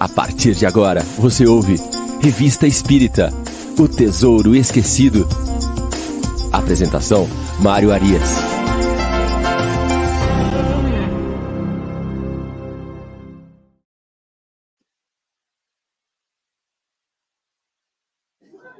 A partir de agora, você ouve Revista Espírita O Tesouro Esquecido. Apresentação: Mário Arias.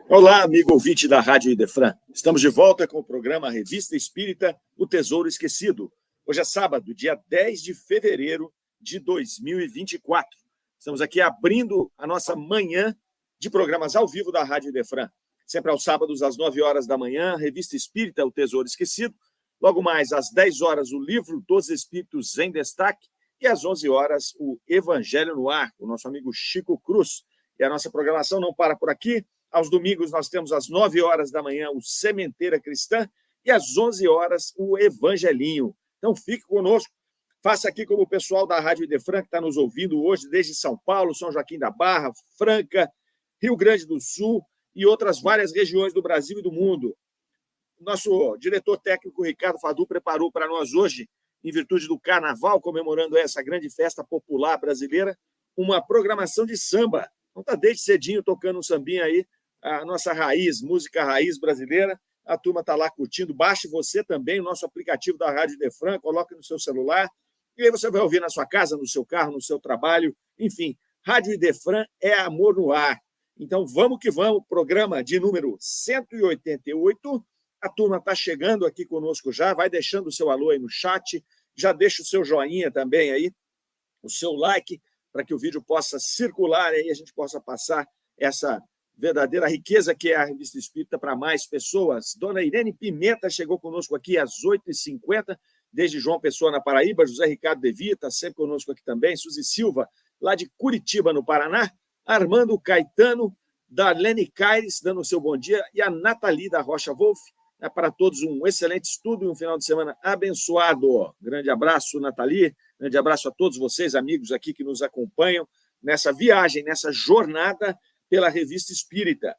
Olá, amigo ouvinte da Rádio Idefran. Estamos de volta com o programa Revista Espírita O Tesouro Esquecido. Hoje é sábado, dia 10 de fevereiro de 2024. Estamos aqui abrindo a nossa manhã de programas ao vivo da Rádio Defran. Sempre aos sábados, às 9 horas da manhã, Revista Espírita, O Tesouro Esquecido. Logo mais, às 10 horas, o livro dos Espíritos em Destaque. E às 11 horas, o Evangelho no Ar, o nosso amigo Chico Cruz. E a nossa programação não para por aqui. Aos domingos, nós temos às 9 horas da manhã o Sementeira Cristã e às 11 horas o Evangelinho. Então, fique conosco Faça aqui como o pessoal da Rádio Idefran, que está nos ouvindo hoje, desde São Paulo, São Joaquim da Barra, Franca, Rio Grande do Sul e outras várias regiões do Brasil e do mundo. Nosso diretor técnico, Ricardo Fadu, preparou para nós hoje, em virtude do Carnaval, comemorando essa grande festa popular brasileira, uma programação de samba. Então está desde cedinho tocando um sambinha aí, a nossa raiz, música raiz brasileira. A turma está lá curtindo. Baixe você também o nosso aplicativo da Rádio Defran, coloque no seu celular e aí você vai ouvir na sua casa, no seu carro, no seu trabalho, enfim. Rádio Idefran é amor no ar. Então vamos que vamos, programa de número 188. A turma está chegando aqui conosco já, vai deixando o seu alô aí no chat, já deixa o seu joinha também aí, o seu like, para que o vídeo possa circular e a gente possa passar essa verdadeira riqueza que é a Revista Espírita para mais pessoas. Dona Irene Pimenta chegou conosco aqui às 8h50 desde João Pessoa, na Paraíba, José Ricardo Devi, está sempre conosco aqui também, Suzy Silva, lá de Curitiba, no Paraná, Armando Caetano, Darlene Caires, dando o seu bom dia, e a Nathalie da Rocha Wolf. É para todos um excelente estudo e um final de semana abençoado. Grande abraço, Nathalie, grande abraço a todos vocês, amigos aqui que nos acompanham nessa viagem, nessa jornada pela Revista Espírita.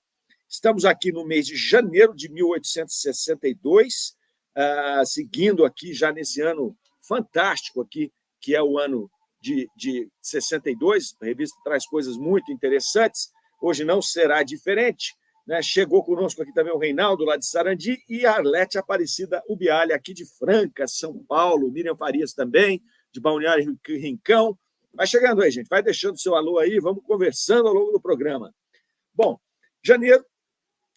Estamos aqui no mês de janeiro de 1862, uh, seguindo aqui já nesse ano fantástico aqui, que é o ano de, de 62. A revista traz coisas muito interessantes. Hoje não será diferente. Né? Chegou conosco aqui também o Reinaldo, lá de Sarandi, e a Arlete Aparecida Ubialha, aqui de Franca, São Paulo. Miriam Farias também, de Balneário Rincão. Vai chegando aí, gente. Vai deixando seu alô aí, vamos conversando ao longo do programa. Bom, janeiro,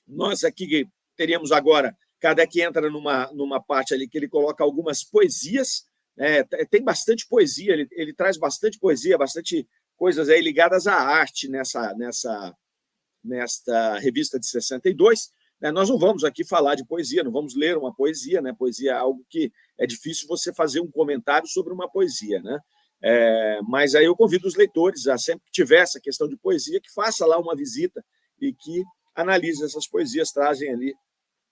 nós aqui teríamos agora Kardec entra numa, numa parte ali que ele coloca algumas poesias, né? tem bastante poesia, ele, ele traz bastante poesia, bastante coisas aí ligadas à arte nessa, nessa, nesta revista de 62. Né? Nós não vamos aqui falar de poesia, não vamos ler uma poesia, né? Poesia é algo que é difícil você fazer um comentário sobre uma poesia, né? É, mas aí eu convido os leitores a sempre que tiver essa questão de poesia, que faça lá uma visita e que analise essas poesias, trazem ali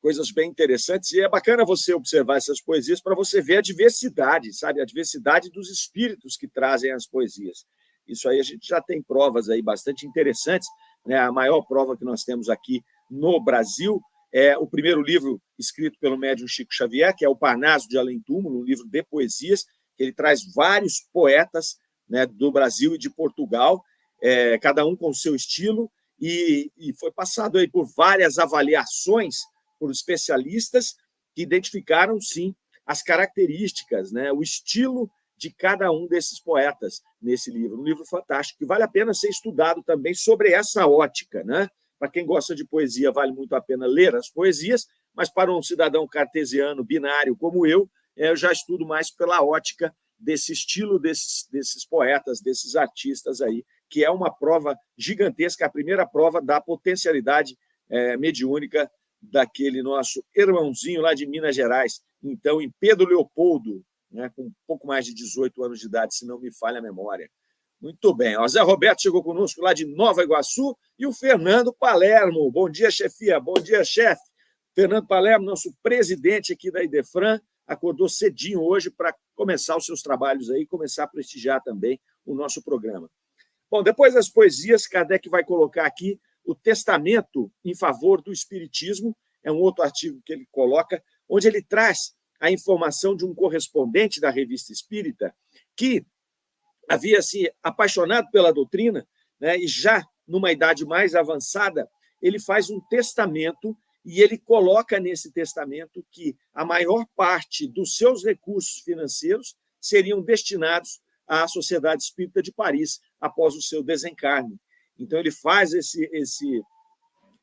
coisas bem interessantes. E é bacana você observar essas poesias para você ver a diversidade, sabe? A diversidade dos espíritos que trazem as poesias. Isso aí a gente já tem provas aí bastante interessantes. Né? A maior prova que nós temos aqui no Brasil é o primeiro livro escrito pelo médium Chico Xavier, que é o Parnaso de Além Túmulo, um livro de poesias, que ele traz vários poetas né, do Brasil e de Portugal, é, cada um com o seu estilo, e, e foi passado aí por várias avaliações por especialistas que identificaram, sim, as características, né, o estilo de cada um desses poetas nesse livro. Um livro fantástico que vale a pena ser estudado também sobre essa ótica. Né? Para quem gosta de poesia, vale muito a pena ler as poesias, mas para um cidadão cartesiano, binário como eu, é, eu já estudo mais pela ótica desse estilo desses, desses poetas, desses artistas aí, que é uma prova gigantesca, a primeira prova da potencialidade é, mediúnica daquele nosso irmãozinho lá de Minas Gerais, então em Pedro Leopoldo, né, com um pouco mais de 18 anos de idade, se não me falha a memória. Muito bem. O Zé Roberto chegou conosco lá de Nova Iguaçu e o Fernando Palermo. Bom dia, chefia. Bom dia, chefe. Fernando Palermo, nosso presidente aqui da Idefran, acordou cedinho hoje para começar os seus trabalhos aí, começar a prestigiar também o nosso programa. Bom, depois das poesias, Kardec vai colocar aqui o testamento em favor do espiritismo, é um outro artigo que ele coloca, onde ele traz a informação de um correspondente da revista Espírita que havia se apaixonado pela doutrina né, e já numa idade mais avançada, ele faz um testamento e ele coloca nesse testamento que a maior parte dos seus recursos financeiros seriam destinados à Sociedade Espírita de Paris após o seu desencarne. Então ele faz esse esse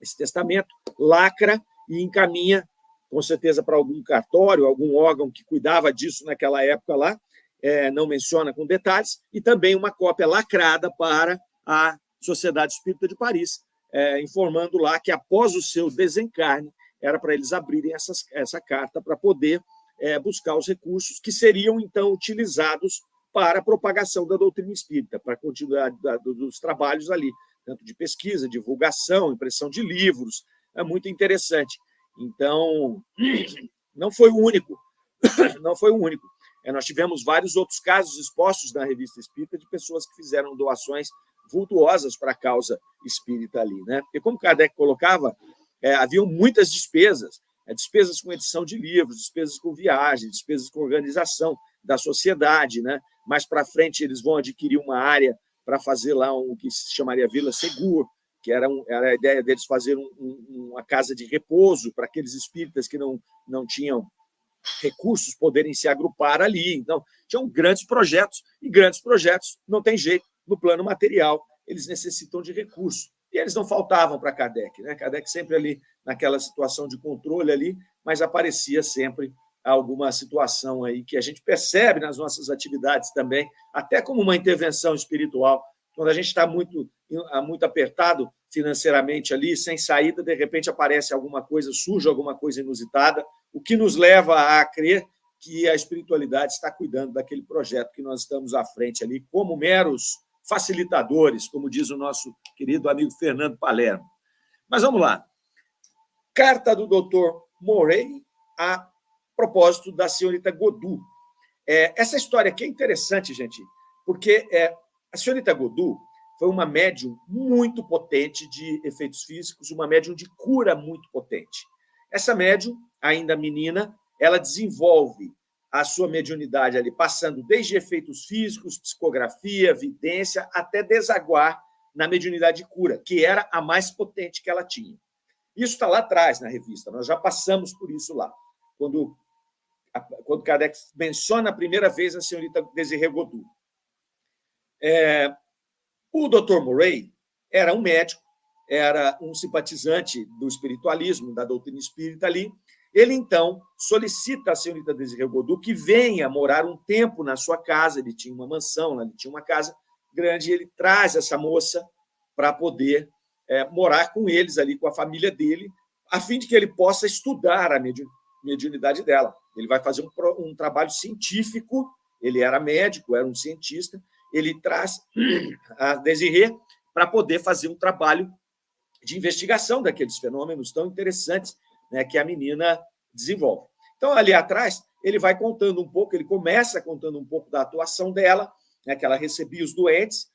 esse testamento, lacra e encaminha com certeza para algum cartório, algum órgão que cuidava disso naquela época lá, é, não menciona com detalhes, e também uma cópia lacrada para a Sociedade Espírita de Paris, é, informando lá que após o seu desencarne, era para eles abrirem essas, essa carta para poder é, buscar os recursos que seriam então utilizados para a propagação da doutrina espírita, para a continuidade dos trabalhos ali, tanto de pesquisa, divulgação, impressão de livros. É muito interessante. Então, não foi o único, não foi o único. É, nós tivemos vários outros casos expostos na revista Espírita de pessoas que fizeram doações vultuosas para a causa espírita ali, né? Porque como Kardec colocava, é, haviam muitas despesas, é, despesas com edição de livros, despesas com viagem, despesas com organização da sociedade, né? Mais para frente eles vão adquirir uma área para fazer lá um que se chamaria Vila Seguro, que era, um, era a ideia deles fazer um, um, uma casa de repouso para aqueles espíritas que não, não tinham recursos poderem se agrupar ali. Então, tinham grandes projetos, e grandes projetos não tem jeito no plano material, eles necessitam de recursos. E eles não faltavam para Kardec, né? Kardec sempre ali naquela situação de controle ali, mas aparecia sempre alguma situação aí que a gente percebe nas nossas atividades também, até como uma intervenção espiritual quando a gente está muito, muito apertado financeiramente ali, sem saída, de repente aparece alguma coisa, surge alguma coisa inusitada, o que nos leva a crer que a espiritualidade está cuidando daquele projeto que nós estamos à frente ali, como meros facilitadores, como diz o nosso querido amigo Fernando Palermo. Mas vamos lá. Carta do doutor Morey a propósito da senhorita Godu. É, essa história aqui é interessante, gente, porque é, a senhorita Godu foi uma médium muito potente de efeitos físicos, uma médium de cura muito potente. Essa médium, ainda menina, ela desenvolve a sua mediunidade ali, passando desde efeitos físicos, psicografia, vidência, até desaguar na mediunidade de cura, que era a mais potente que ela tinha. Isso está lá atrás na revista, nós já passamos por isso lá. Quando, quando Kardec menciona a primeira vez a senhorita Desirê Godu. É, o Dr. Murray era um médico, era um simpatizante do espiritualismo, da doutrina espírita ali. Ele, então, solicita a senhorita Desiree Godu que venha morar um tempo na sua casa. Ele tinha uma mansão, ele tinha uma casa grande, e ele traz essa moça para poder é, morar com eles ali, com a família dele, a fim de que ele possa estudar a mediunidade dela. Ele vai fazer um, um trabalho científico, ele era médico, era um cientista, ele traz a Desirê para poder fazer um trabalho de investigação daqueles fenômenos tão interessantes né, que a menina desenvolve. Então, ali atrás, ele vai contando um pouco, ele começa contando um pouco da atuação dela, né, que ela recebia os doentes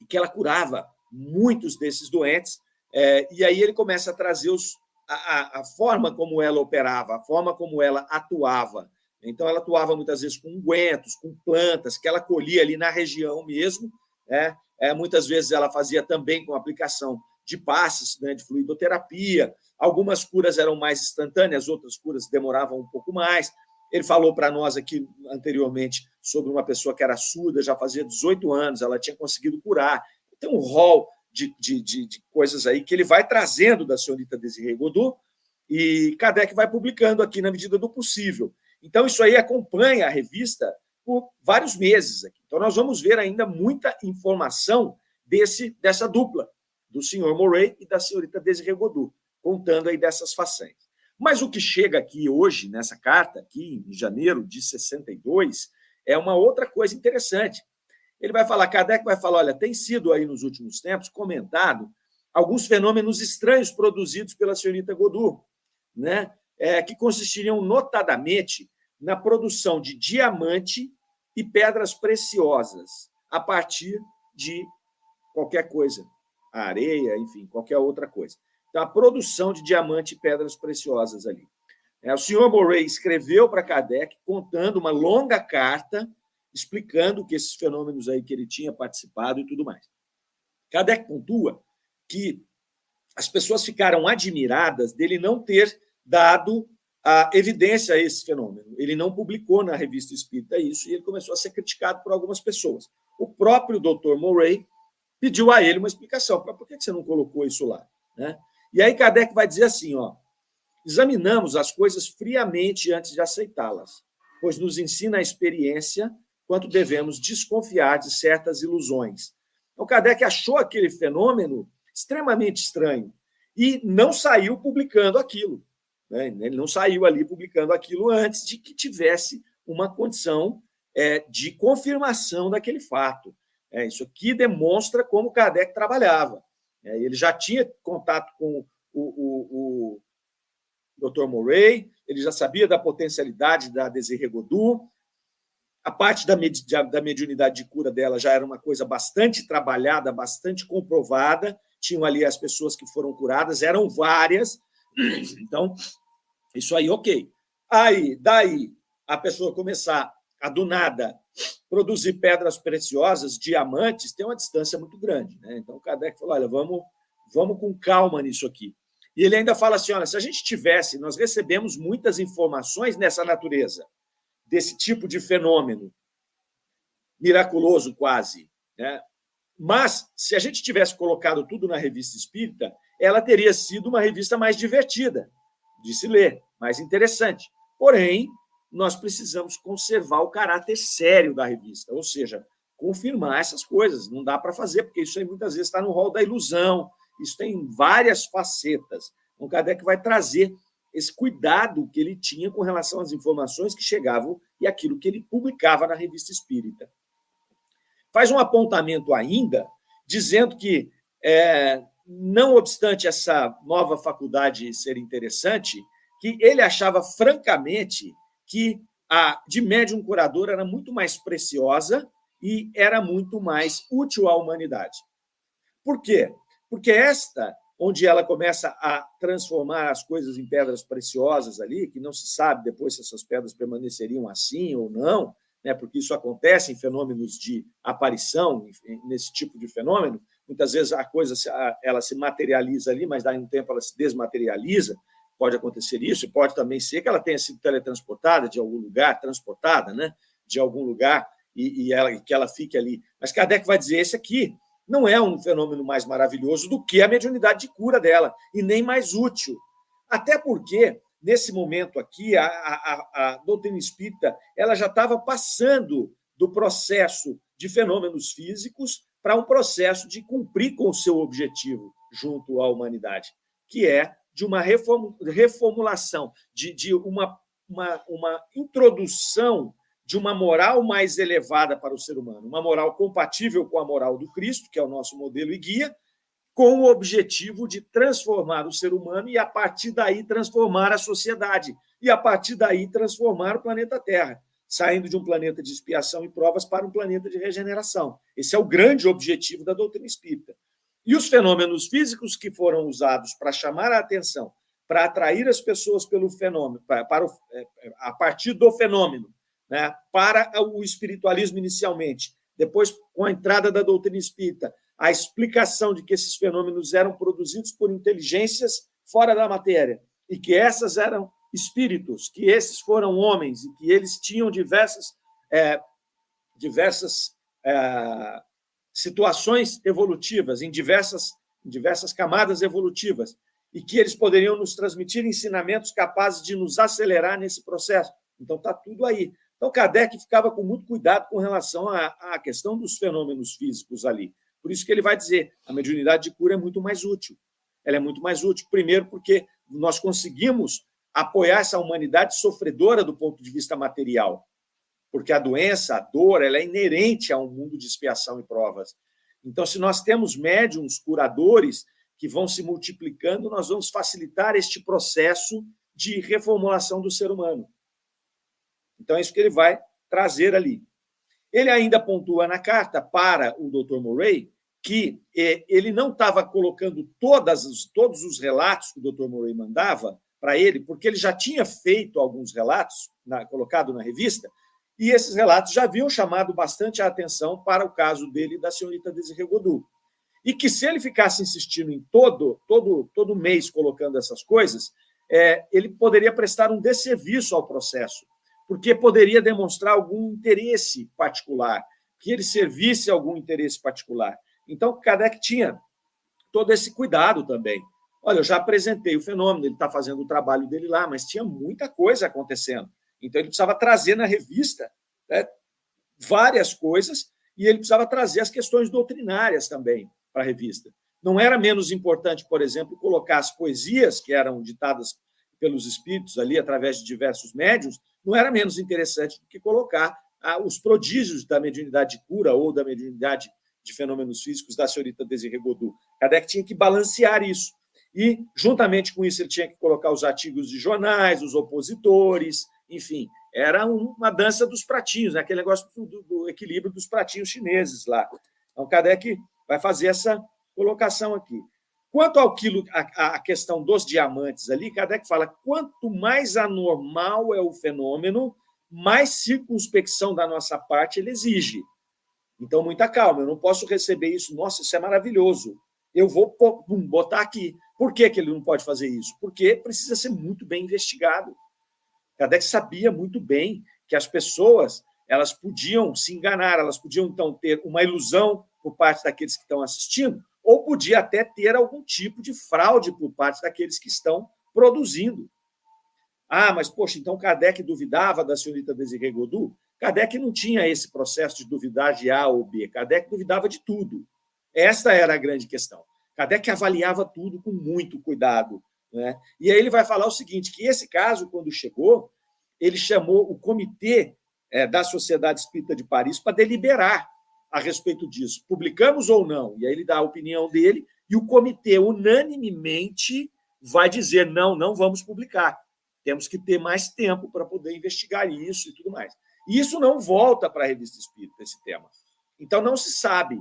e que ela curava muitos desses doentes. É, e aí ele começa a trazer os, a, a, forma como ela operava, a forma como ela atuava, então, ela atuava muitas vezes com ungüentos, com plantas, que ela colhia ali na região mesmo. Né? É, muitas vezes ela fazia também com aplicação de passes, né, de fluidoterapia. Algumas curas eram mais instantâneas, outras curas demoravam um pouco mais. Ele falou para nós aqui anteriormente sobre uma pessoa que era surda, já fazia 18 anos, ela tinha conseguido curar. Tem um rol de, de, de, de coisas aí que ele vai trazendo da senhorita Desiree Godot e Kardec vai publicando aqui na medida do possível. Então, isso aí acompanha a revista por vários meses. Aqui. Então, nós vamos ver ainda muita informação desse, dessa dupla, do senhor Morey e da senhorita Desiree Godot, contando aí dessas façanhas. Mas o que chega aqui hoje, nessa carta, aqui em janeiro de 62, é uma outra coisa interessante. Ele vai falar, Kardec vai falar, olha, tem sido aí nos últimos tempos comentado alguns fenômenos estranhos produzidos pela senhorita Godot, né? É, que consistiriam notadamente na produção de diamante e pedras preciosas a partir de qualquer coisa, areia, enfim, qualquer outra coisa. Então, a produção de diamante e pedras preciosas ali. É, o senhor Morey escreveu para Kardec contando uma longa carta explicando que esses fenômenos aí que ele tinha participado e tudo mais. Kardec pontua que as pessoas ficaram admiradas dele não ter dado a evidência a esse fenômeno. Ele não publicou na revista Espírita isso e ele começou a ser criticado por algumas pessoas. O próprio Dr. Murray pediu a ele uma explicação. Por que você não colocou isso lá? Né? E aí Kardec vai dizer assim, ó, examinamos as coisas friamente antes de aceitá-las, pois nos ensina a experiência quanto devemos desconfiar de certas ilusões. Então Kardec achou aquele fenômeno extremamente estranho e não saiu publicando aquilo. Né? Ele não saiu ali publicando aquilo antes de que tivesse uma condição é, de confirmação daquele fato. É, isso aqui demonstra como Kardec trabalhava. É, ele já tinha contato com o, o, o Dr. Murray, ele já sabia da potencialidade da Desirê Godou, a parte da, da mediunidade de cura dela já era uma coisa bastante trabalhada, bastante comprovada. Tinham ali as pessoas que foram curadas, eram várias. Então, isso aí, ok. Aí, daí, a pessoa começar a, do nada, produzir pedras preciosas, diamantes, tem uma distância muito grande. Né? Então, o Kardec falou: olha, vamos, vamos com calma nisso aqui. E ele ainda fala assim: olha, se a gente tivesse, nós recebemos muitas informações nessa natureza, desse tipo de fenômeno, miraculoso quase. Né? Mas, se a gente tivesse colocado tudo na revista espírita, ela teria sido uma revista mais divertida de se ler, mais interessante. Porém, nós precisamos conservar o caráter sério da revista, ou seja, confirmar essas coisas. Não dá para fazer, porque isso aí muitas vezes está no rol da ilusão, isso tem várias facetas. Então, Kardec vai trazer esse cuidado que ele tinha com relação às informações que chegavam e aquilo que ele publicava na revista espírita. Faz um apontamento ainda, dizendo que é, não obstante essa nova faculdade ser interessante, que ele achava francamente que a de médium curador era muito mais preciosa e era muito mais útil à humanidade. Por quê? Porque esta, onde ela começa a transformar as coisas em pedras preciosas ali, que não se sabe depois se essas pedras permaneceriam assim ou não, né, porque isso acontece em fenômenos de aparição, nesse tipo de fenômeno, Muitas vezes a coisa ela se materializa ali, mas daí um tempo ela se desmaterializa. Pode acontecer isso, e pode também ser que ela tenha sido teletransportada de algum lugar, transportada, né? De algum lugar e, e ela, que ela fique ali. Mas Kardec vai dizer: esse aqui não é um fenômeno mais maravilhoso do que a mediunidade de cura dela, e nem mais útil. Até porque, nesse momento aqui, a, a, a doutrina espírita ela já estava passando do processo de fenômenos físicos para um processo de cumprir com o seu objetivo junto à humanidade, que é de uma reformulação, de, de uma, uma, uma introdução de uma moral mais elevada para o ser humano, uma moral compatível com a moral do Cristo, que é o nosso modelo e guia, com o objetivo de transformar o ser humano e, a partir daí, transformar a sociedade, e, a partir daí, transformar o planeta Terra saindo de um planeta de expiação e provas para um planeta de regeneração. Esse é o grande objetivo da doutrina espírita. E os fenômenos físicos que foram usados para chamar a atenção, para atrair as pessoas pelo fenômeno, para, para o, é, a partir do fenômeno, né, para o espiritualismo inicialmente, depois com a entrada da doutrina espírita, a explicação de que esses fenômenos eram produzidos por inteligências fora da matéria e que essas eram espíritos, que esses foram homens e que eles tinham diversas, é, diversas é, situações evolutivas, em diversas, em diversas camadas evolutivas, e que eles poderiam nos transmitir ensinamentos capazes de nos acelerar nesse processo. Então, está tudo aí. Então, Kardec ficava com muito cuidado com relação à, à questão dos fenômenos físicos ali. Por isso que ele vai dizer, a mediunidade de cura é muito mais útil. Ela é muito mais útil, primeiro porque nós conseguimos apoiar essa humanidade sofredora do ponto de vista material, porque a doença, a dor, ela é inerente a um mundo de expiação e provas. Então, se nós temos médiums curadores que vão se multiplicando, nós vamos facilitar este processo de reformulação do ser humano. Então, é isso que ele vai trazer ali. Ele ainda pontua na carta para o Dr. Murray que eh, ele não estava colocando todas, todos os relatos que o Dr. Murray mandava para ele, porque ele já tinha feito alguns relatos, na, colocado na revista, e esses relatos já haviam chamado bastante a atenção para o caso dele da senhorita Desirê Godou. E que se ele ficasse insistindo em todo, todo, todo mês colocando essas coisas, é, ele poderia prestar um desserviço ao processo, porque poderia demonstrar algum interesse particular, que ele servisse a algum interesse particular. Então, Kardec tinha todo esse cuidado também. Olha, eu já apresentei o fenômeno, ele está fazendo o trabalho dele lá, mas tinha muita coisa acontecendo. Então, ele precisava trazer na revista né, várias coisas e ele precisava trazer as questões doutrinárias também para a revista. Não era menos importante, por exemplo, colocar as poesias que eram ditadas pelos espíritos ali através de diversos médios, não era menos interessante do que colocar ah, os prodígios da mediunidade de cura ou da mediunidade de fenômenos físicos da senhorita Desirê Godot. Kardec tinha que balancear isso. E, juntamente com isso, ele tinha que colocar os artigos de jornais, os opositores, enfim, era uma dança dos pratinhos, né? aquele negócio do, do, equilíbrio dos pratinhos chineses lá. Então, Kardec vai fazer essa colocação aqui. Quanto ao quilo, a, a questão dos diamantes ali, Kardec fala: quanto mais anormal é o fenômeno, mais circunspecção da nossa parte ele exige. Então, muita calma, eu não posso receber isso, nossa, isso é maravilhoso. Eu vou botar aqui. Por que, que ele não pode fazer isso? Porque precisa ser muito bem investigado. Kardec sabia muito bem que as pessoas elas podiam se enganar, elas podiam então ter uma ilusão por parte daqueles que estão assistindo, ou podia até ter algum tipo de fraude por parte daqueles que estão produzindo. Ah, mas poxa, então Kardec duvidava da senhorita Desirê Godot? Kardec não tinha esse processo de duvidar de A ou B. Kardec duvidava de tudo. Esta era a grande questão. Kardec avaliava tudo com muito cuidado. Né? E aí ele vai falar o seguinte: que esse caso, quando chegou, ele chamou o comitê é, da Sociedade Espírita de Paris para deliberar a respeito disso. Publicamos ou não? E aí ele dá a opinião dele, e o comitê unanimemente vai dizer: não, não vamos publicar. Temos que ter mais tempo para poder investigar isso e tudo mais. E isso não volta para a revista Espírita, esse tema. Então não se sabe,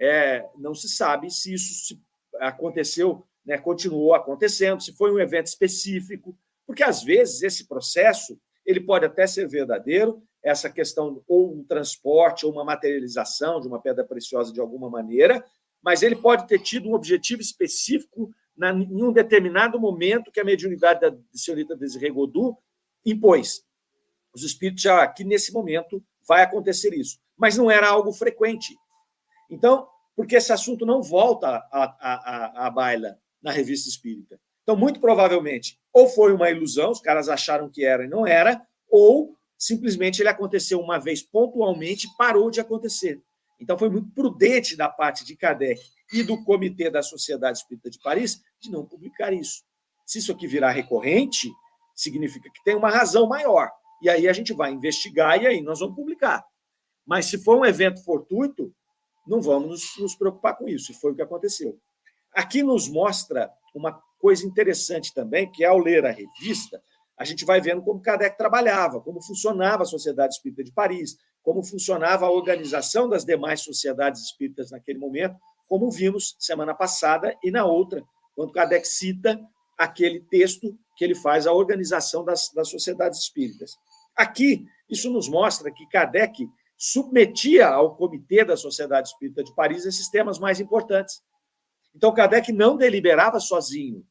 é, não se sabe se isso aconteceu né, continuou acontecendo, se foi um evento específico, porque às vezes esse processo ele pode até ser verdadeiro, essa questão ou um transporte ou uma materialização de uma pedra preciosa de alguma maneira, mas ele pode ter tido um objetivo específico na, em um determinado momento que a mediunidade da senhorita Desirê Godot impôs. Os espíritos já aqui nesse momento vai acontecer isso, mas não era algo frequente. Então, porque esse assunto não volta à baila na revista espírita. Então, muito provavelmente, ou foi uma ilusão, os caras acharam que era e não era, ou simplesmente ele aconteceu uma vez pontualmente e parou de acontecer. Então, foi muito prudente da parte de Kardec e do Comitê da Sociedade Espírita de Paris de não publicar isso. Se isso aqui virar recorrente, significa que tem uma razão maior. E aí a gente vai investigar e aí nós vamos publicar. Mas se for um evento fortuito, não vamos nos, nos preocupar com isso. E foi o que aconteceu. Aqui nos mostra uma coisa interessante também, que ao ler a revista, a gente vai vendo como Kardec trabalhava, como funcionava a Sociedade Espírita de Paris, como funcionava a organização das demais sociedades espíritas naquele momento, como vimos semana passada e na outra, quando Kardec cita aquele texto que ele faz a organização das, das sociedades espíritas. Aqui, isso nos mostra que Kardec submetia ao Comitê da Sociedade Espírita de Paris esses temas mais importantes. Então, Kardec não deliberava sozinho.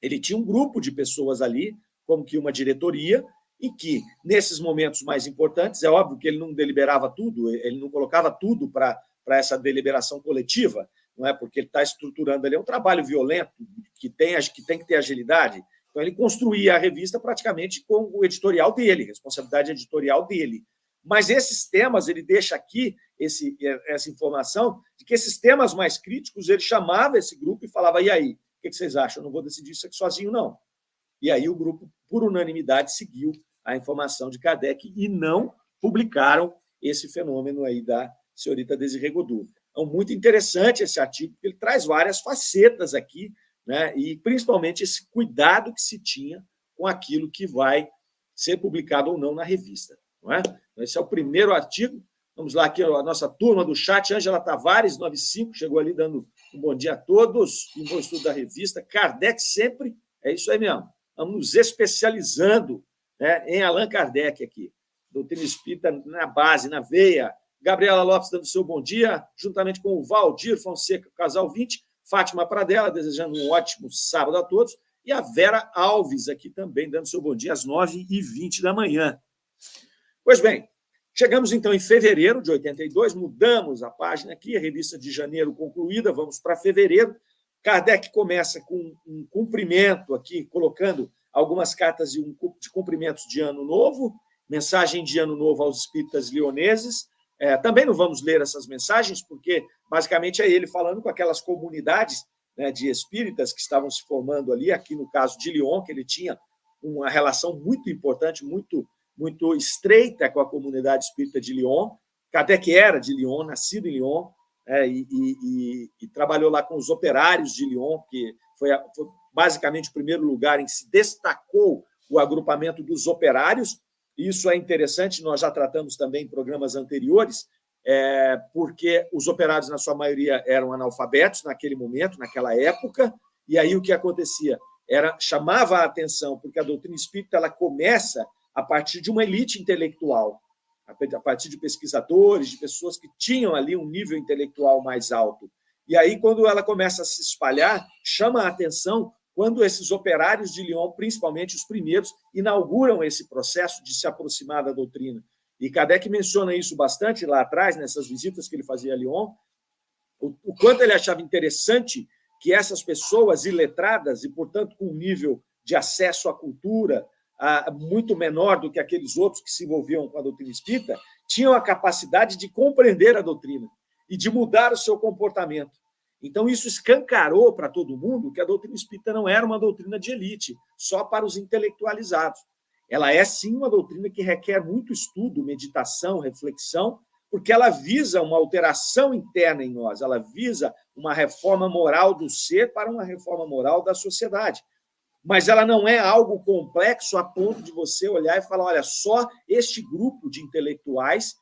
Ele tinha um grupo de pessoas ali, como que uma diretoria, e que, nesses momentos mais importantes, é óbvio que ele não deliberava tudo, ele não colocava tudo para essa deliberação coletiva, não é? Porque ele está estruturando ali é um trabalho violento, que tem, que tem que ter agilidade. Então, ele construía a revista praticamente com o editorial dele, responsabilidade editorial dele. Mas esses temas, ele deixa aqui esse, essa informação de que esses temas mais críticos, ele chamava esse grupo e falava: e aí, o que vocês acham? Eu não vou decidir isso aqui sozinho, não. E aí o grupo, por unanimidade, seguiu a informação de Kardec e não publicaram esse fenômeno aí da senhorita Desirê Godot. Então, muito interessante esse artigo, porque ele traz várias facetas aqui, né? e principalmente esse cuidado que se tinha com aquilo que vai ser publicado ou não na revista. Não é? Então, esse é o primeiro artigo. Vamos lá, aqui a nossa turma do chat, Ângela Tavares, 95, chegou ali dando um bom dia a todos, um bom estudo da revista. Kardec sempre, é isso aí mesmo. Vamos nos especializando né, em Allan Kardec aqui. Doutrina espírita na base, na veia. Gabriela Lopes dando seu bom dia, juntamente com o Valdir Fonseca, casal 20, Fátima Pradella, desejando um ótimo sábado a todos, e a Vera Alves aqui também dando seu bom dia às 9h20 da manhã. Pois bem, chegamos então em fevereiro de 82, mudamos a página aqui, a revista de janeiro concluída, vamos para fevereiro. Kardec começa com um cumprimento aqui, colocando algumas cartas de, um, de cumprimentos de ano novo, mensagem de ano novo aos espíritas leoneses. É, também não vamos ler essas mensagens, porque basicamente é ele falando com aquelas comunidades né, de espíritas que estavam se formando ali, aqui no caso de Lyon, que ele tinha uma relação muito importante, muito, muito estreita com a comunidade espírita de Lyon. Kardec era de Lyon, nascido em Lyon, é, e, e, e, trabalhou lá com os operários de Lyon, que foi, foi basicamente o primeiro lugar em que se destacou o agrupamento dos operários. Isso é interessante, nós já tratamos também em programas anteriores, é, porque os operários, na sua maioria, eram analfabetos naquele momento, naquela época, e aí o que acontecia? era chamava a atenção, porque a doutrina espírita ela começa a partir de uma elite intelectual, a partir de pesquisadores, de pessoas que tinham ali um nível intelectual mais alto. E aí, quando ela começa a se espalhar, chama a atenção quando esses operários de Lyon, principalmente os primeiros, inauguram esse processo de se aproximar da doutrina. E Kardec menciona isso bastante lá atrás, nessas visitas que ele fazia a Lyon, o, quanto ele achava interessante que essas pessoas iletradas e, portanto, com um nível de acesso à cultura muito menor do que aqueles outros que se envolviam com a doutrina espírita, tinham a capacidade de compreender a doutrina e de mudar o seu comportamento. Então, isso escancarou para todo mundo que a doutrina espírita não era uma doutrina de elite, só para os intelectualizados. Ela é, sim, uma doutrina que requer muito estudo, meditação, reflexão, porque ela visa uma alteração interna em nós, ela visa uma reforma moral do ser para uma reforma moral da sociedade. Mas ela não é algo complexo a ponto de você olhar e falar: olha, só este grupo de intelectuais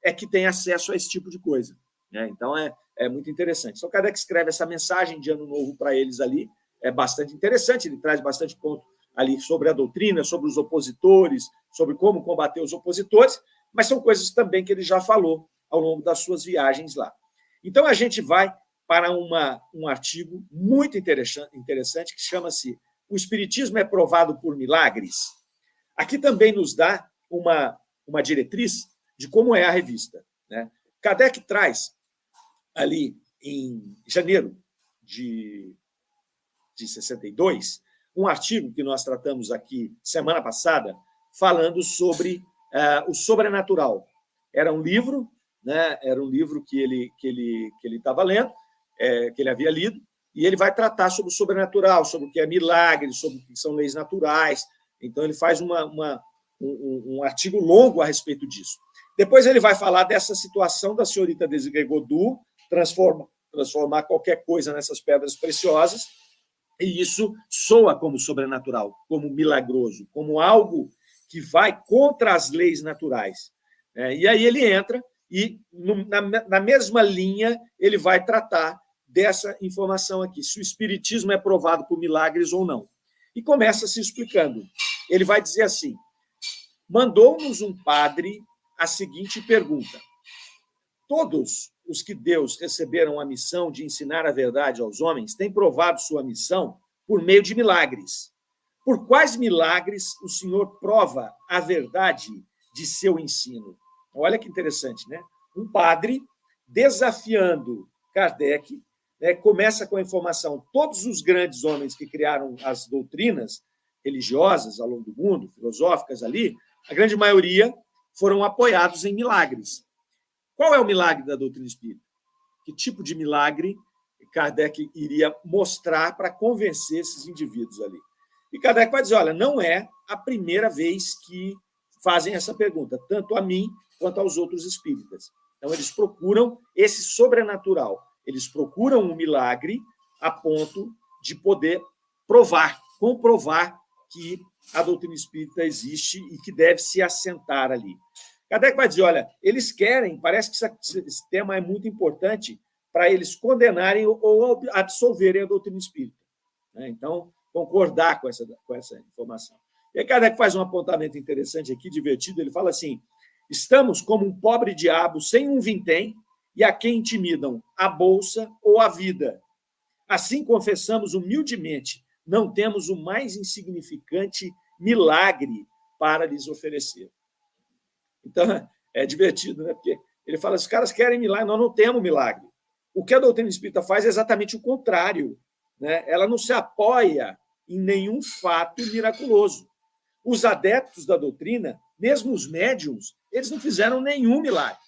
é que tem acesso a esse tipo de coisa. Né? Então é, é muito interessante. Então, Kardec escreve essa mensagem de ano novo para eles ali, é bastante interessante, ele traz bastante ponto ali sobre a doutrina, sobre os opositores, sobre como combater os opositores, mas são coisas também que ele já falou ao longo das suas viagens lá. Então a gente vai para uma, um artigo muito interessante, interessante que chama-se O Espiritismo é provado por milagres. Aqui também nos dá uma, uma diretriz de como é a revista. Né? Kardec traz ali em janeiro de, de 62 um artigo que nós tratamos aqui semana passada, falando sobre uh, o sobrenatural. Era um livro, né? Era um livro que ele que ele que ele estava lendo, é, que ele havia lido, e ele vai tratar sobre o sobrenatural, sobre o que é milagre, sobre o que são leis naturais. Então ele faz uma, uma um, um, artigo longo a respeito disso. Depois ele vai falar dessa situação da senhorita Desgregodu transforma, transformar qualquer coisa nessas pedras preciosas, e isso soa como sobrenatural, como milagroso, como algo que vai contra as leis naturais. É, e aí ele entra e, na, na mesma linha, ele vai tratar dessa informação aqui, se o espiritismo é provado por milagres ou não. E começa se explicando. Ele vai dizer assim: mandou-nos um padre a seguinte pergunta: Todos os que Deus receberam a missão de ensinar a verdade aos homens têm provado sua missão por meio de milagres. Por quais milagres o Senhor prova a verdade de seu ensino? Olha que interessante, né? Um padre desafiando Kardec, né, começa com a informação: todos os grandes homens que criaram as doutrinas religiosas ao longo do mundo, filosóficas ali, a grande maioria foram apoiados em milagres. Qual é o milagre da doutrina espírita? Que tipo de milagre Kardec iria mostrar para convencer esses indivíduos ali? E Kardec vai dizer: olha, não é a primeira vez que fazem essa pergunta, tanto a mim quanto aos outros espíritas. Então, eles procuram esse sobrenatural, eles procuram um milagre a ponto de poder provar, comprovar que a doutrina espírita existe e que deve se assentar ali. Kardec vai dizer: olha, eles querem, parece que esse tema é muito importante para eles condenarem ou absolverem a doutrina espírita. Né? Então, concordar com essa, com essa informação. E aí Kardec faz um apontamento interessante aqui, divertido, ele fala assim, Estamos como um pobre diabo sem um vintém e a quem intimidam a bolsa ou a vida. Assim confessamos humildemente, não temos o mais insignificante milagre para lhes oferecer. Então, é divertido, né? Porque ele fala: os caras querem milagre, nós não temos milagre. O que a doutrina espírita faz é exatamente o contrário. Né? Ela não se apoia em nenhum fato miraculoso. Os adeptos da doutrina, mesmo os médiums, eles não fizeram nenhum milagre.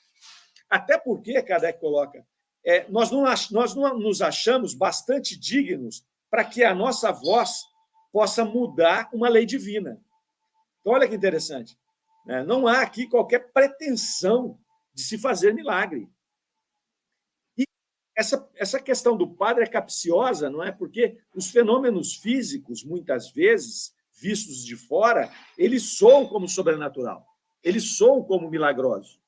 Até porque, Kardec coloca, é, nós, não, nós não nos achamos bastante dignos para que a nossa voz possa mudar uma lei divina. Então, olha que interessante. Né? Não há aqui qualquer pretensão de se fazer milagre. E essa, essa questão do padre é capciosa, não é? Porque os fenômenos físicos, muitas vezes, vistos de fora, eles soam como sobrenatural, eles soam como milagrosos.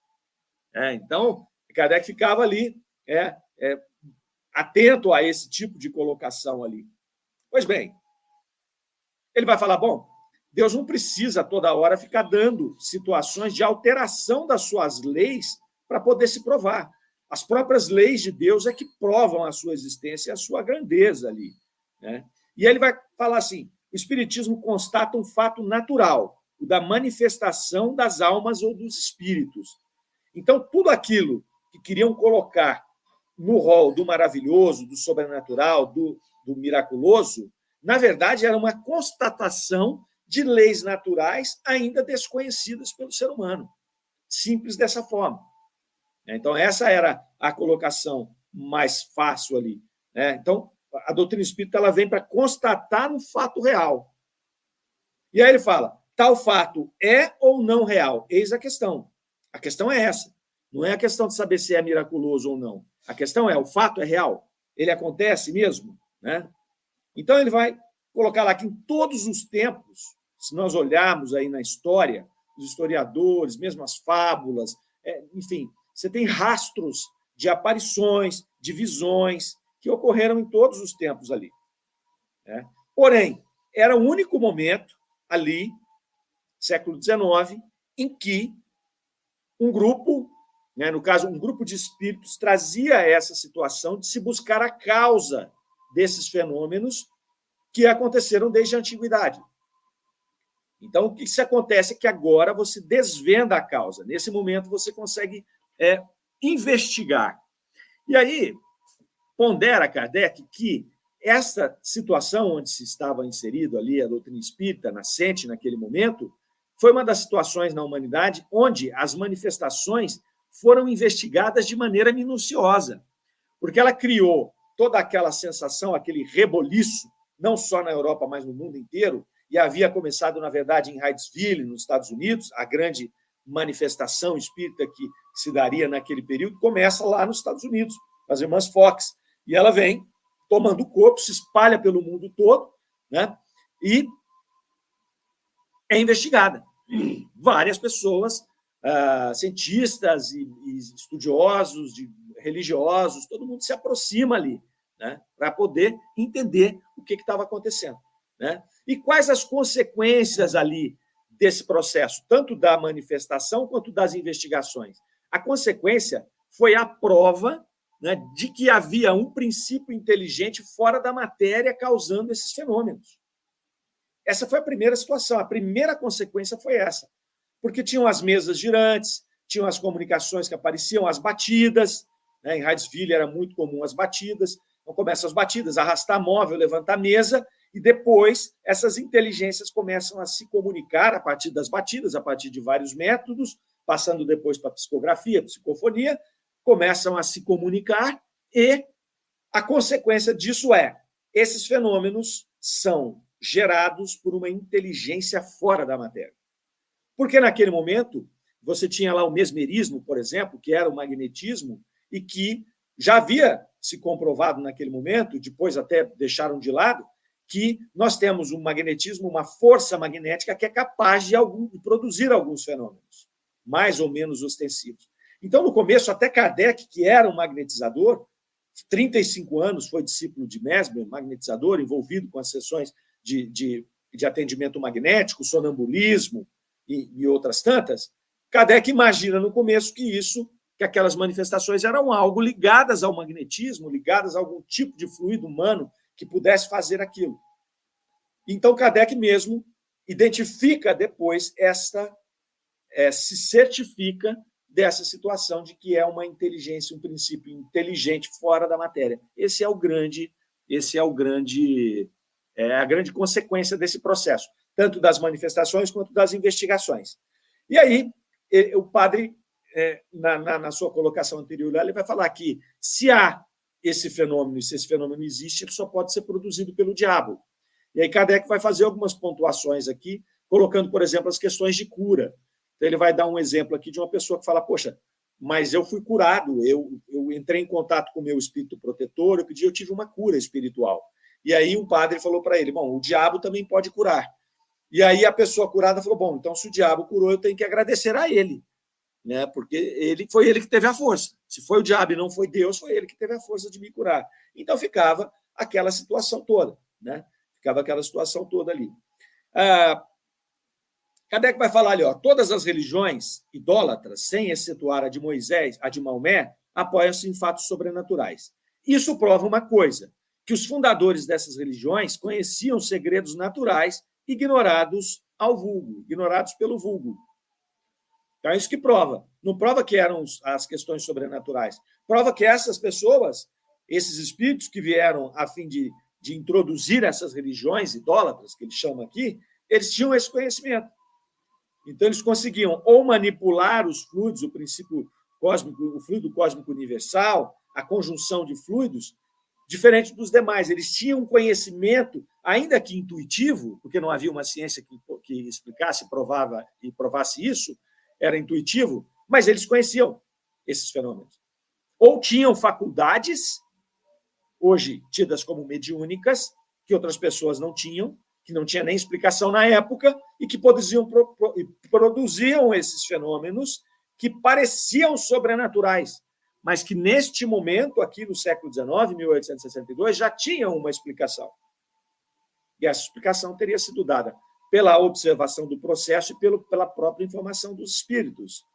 É, então, Kardec ficava ali é, é, atento a esse tipo de colocação ali. Pois bem, ele vai falar: bom, Deus não precisa toda hora ficar dando situações de alteração das suas leis para poder se provar. As próprias leis de Deus é que provam a sua existência e a sua grandeza ali. Né? E ele vai falar assim: o Espiritismo constata um fato natural, o da manifestação das almas ou dos espíritos. Então, tudo aquilo que queriam colocar no rol do maravilhoso, do sobrenatural, do, do miraculoso, na verdade era uma constatação de leis naturais ainda desconhecidas pelo ser humano. Simples dessa forma. Então, essa era a colocação mais fácil ali. Né? Então, a doutrina espírita ela vem para constatar um fato real. E aí ele fala: tal fato é ou não real? Eis a questão. A questão é essa. Não é a questão de saber se é miraculoso ou não. A questão é: o fato é real? Ele acontece mesmo? Né? Então, ele vai colocar lá que em todos os tempos se nós olharmos aí na história, os historiadores, mesmo as fábulas, é, enfim, você tem rastros de aparições, de visões que ocorreram em todos os tempos ali. Né? Porém, era o único momento ali, século XIX, em que um grupo, né, no caso, um grupo de espíritos, trazia essa situação de se buscar a causa desses fenômenos que aconteceram desde a antiguidade. Então, o que se acontece é que agora você desvenda a causa. Nesse momento, você consegue é, investigar. E aí, pondera Kardec que essa situação onde se estava inserido ali a doutrina espírita, nascente naquele momento, foi uma das situações na humanidade onde as manifestações foram investigadas de maneira minuciosa, porque ela criou toda aquela sensação, aquele reboliço, não só na Europa, mas no mundo inteiro, e havia começado, na verdade, em Hydesville, nos Estados Unidos, a grande manifestação espírita que se daria naquele período, começa lá nos Estados Unidos, as irmãs Fox. E ela vem tomando corpo, se espalha pelo mundo todo, né? e é investigada. Várias pessoas, uh, cientistas e, e estudiosos, de, religiosos, todo mundo se aproxima ali, né? para poder entender o que estava acontecendo. Né? E quais as consequências ali desse processo, tanto da manifestação quanto das investigações? A consequência foi a prova né, de que havia um princípio inteligente fora da matéria causando esses fenômenos. Essa foi a primeira situação, a primeira consequência foi essa. Porque tinham as mesas girantes, tinham as comunicações que apareciam, as batidas, né, em Hydesville era muito comum as batidas, então começam as batidas, arrastar móvel, levantar mesa, e depois essas inteligências começam a se comunicar a partir das batidas, a partir de vários métodos, passando depois para psicografia, psicofonia, começam a se comunicar e a consequência disso é esses fenômenos são gerados por uma inteligência fora da matéria. Porque naquele momento você tinha lá o mesmerismo, por exemplo, que era o magnetismo e que já havia se comprovado naquele momento, depois até deixaram de lado, que nós temos um magnetismo, uma força magnética que é capaz de, algum, de produzir alguns fenômenos, mais ou menos ostensivos. Então, no começo, até Kardec, que era um magnetizador, 35 anos foi discípulo de Mesmer, magnetizador, envolvido com as sessões de, de, de atendimento magnético, sonambulismo e, e outras tantas, Kardec imagina no começo que isso, que aquelas manifestações eram algo ligadas ao magnetismo, ligadas a algum tipo de fluido humano que pudesse fazer aquilo. Então, Kardec mesmo identifica depois esta, é, se certifica dessa situação de que é uma inteligência, um princípio inteligente fora da matéria. Esse é o grande, esse é o grande, é a grande consequência desse processo, tanto das manifestações quanto das investigações. E aí, o padre, é, na, na, na sua colocação anterior, ele vai falar que se há esse fenômeno, e se esse fenômeno existe, ele só pode ser produzido pelo diabo. E aí Kardec vai fazer algumas pontuações aqui, colocando, por exemplo, as questões de cura. Então, ele vai dar um exemplo aqui de uma pessoa que fala: Poxa, mas eu fui curado, eu, eu entrei em contato com o meu espírito protetor, eu pedi, eu tive uma cura espiritual. E aí um padre falou para ele: Bom, o diabo também pode curar. E aí a pessoa curada falou: Bom, então se o diabo curou, eu tenho que agradecer a ele, né? Porque ele foi ele que teve a força. Se foi o diabo e não foi Deus, foi ele que teve a força de me curar. Então ficava aquela situação toda, né? Ficava aquela situação toda ali. Ah, Kardec vai falar ali, ó, todas as religiões idólatras, sem excetuar a de Moisés, a de Maomé, apoiam-se em fatos sobrenaturais. Isso prova uma coisa, que os fundadores dessas religiões conheciam segredos naturais ignorados ao vulgo, ignorados pelo vulgo. Então, é isso que prova. Não prova que eram as questões sobrenaturais. Prova que essas pessoas, esses espíritos que vieram a fim de de introduzir essas religiões idólatras, que eles chamam aqui, eles tinham esse conhecimento. Então, eles conseguiam ou manipular os fluidos, o princípio cósmico, o fluido cósmico universal, a conjunção de fluidos, diferente dos demais. Eles tinham um conhecimento, ainda que intuitivo, porque não havia uma ciência que, que explicasse provava, e provasse isso, era intuitivo, mas eles conheciam esses fenômenos. Ou tinham faculdades hoje tidas como mediúnicas, que outras pessoas não tinham, que não tinha nem explicação na época, e que produziam, produziam esses fenômenos que pareciam sobrenaturais, mas que neste momento, aqui no século XIX, 1862, já tinham uma explicação. E essa explicação teria sido dada pela observação do processo e pelo, pela própria informação dos espíritos.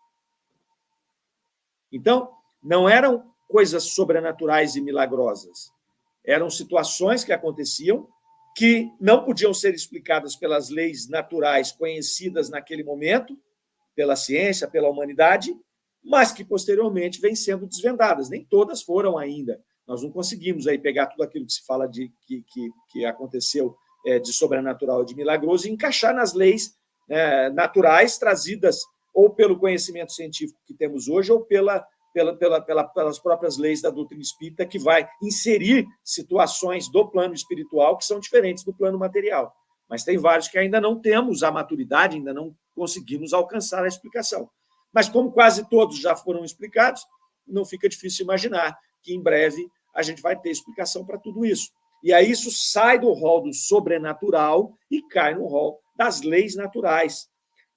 Então, não eram coisas sobrenaturais e milagrosas. Eram situações que aconteciam que não podiam ser explicadas pelas leis naturais conhecidas naquele momento, pela ciência, pela humanidade, mas que posteriormente vêm sendo desvendadas. Nem todas foram ainda. Nós não conseguimos aí pegar tudo aquilo que se fala de que, que, que aconteceu é, de sobrenatural, de milagroso, e encaixar nas leis é, naturais trazidas ou pelo conhecimento científico que temos hoje ou pela pela, pela, pela, pelas próprias leis da doutrina espírita, que vai inserir situações do plano espiritual que são diferentes do plano material. Mas tem vários que ainda não temos a maturidade, ainda não conseguimos alcançar a explicação. Mas, como quase todos já foram explicados, não fica difícil imaginar que em breve a gente vai ter explicação para tudo isso. E aí isso sai do rol do sobrenatural e cai no rol das leis naturais,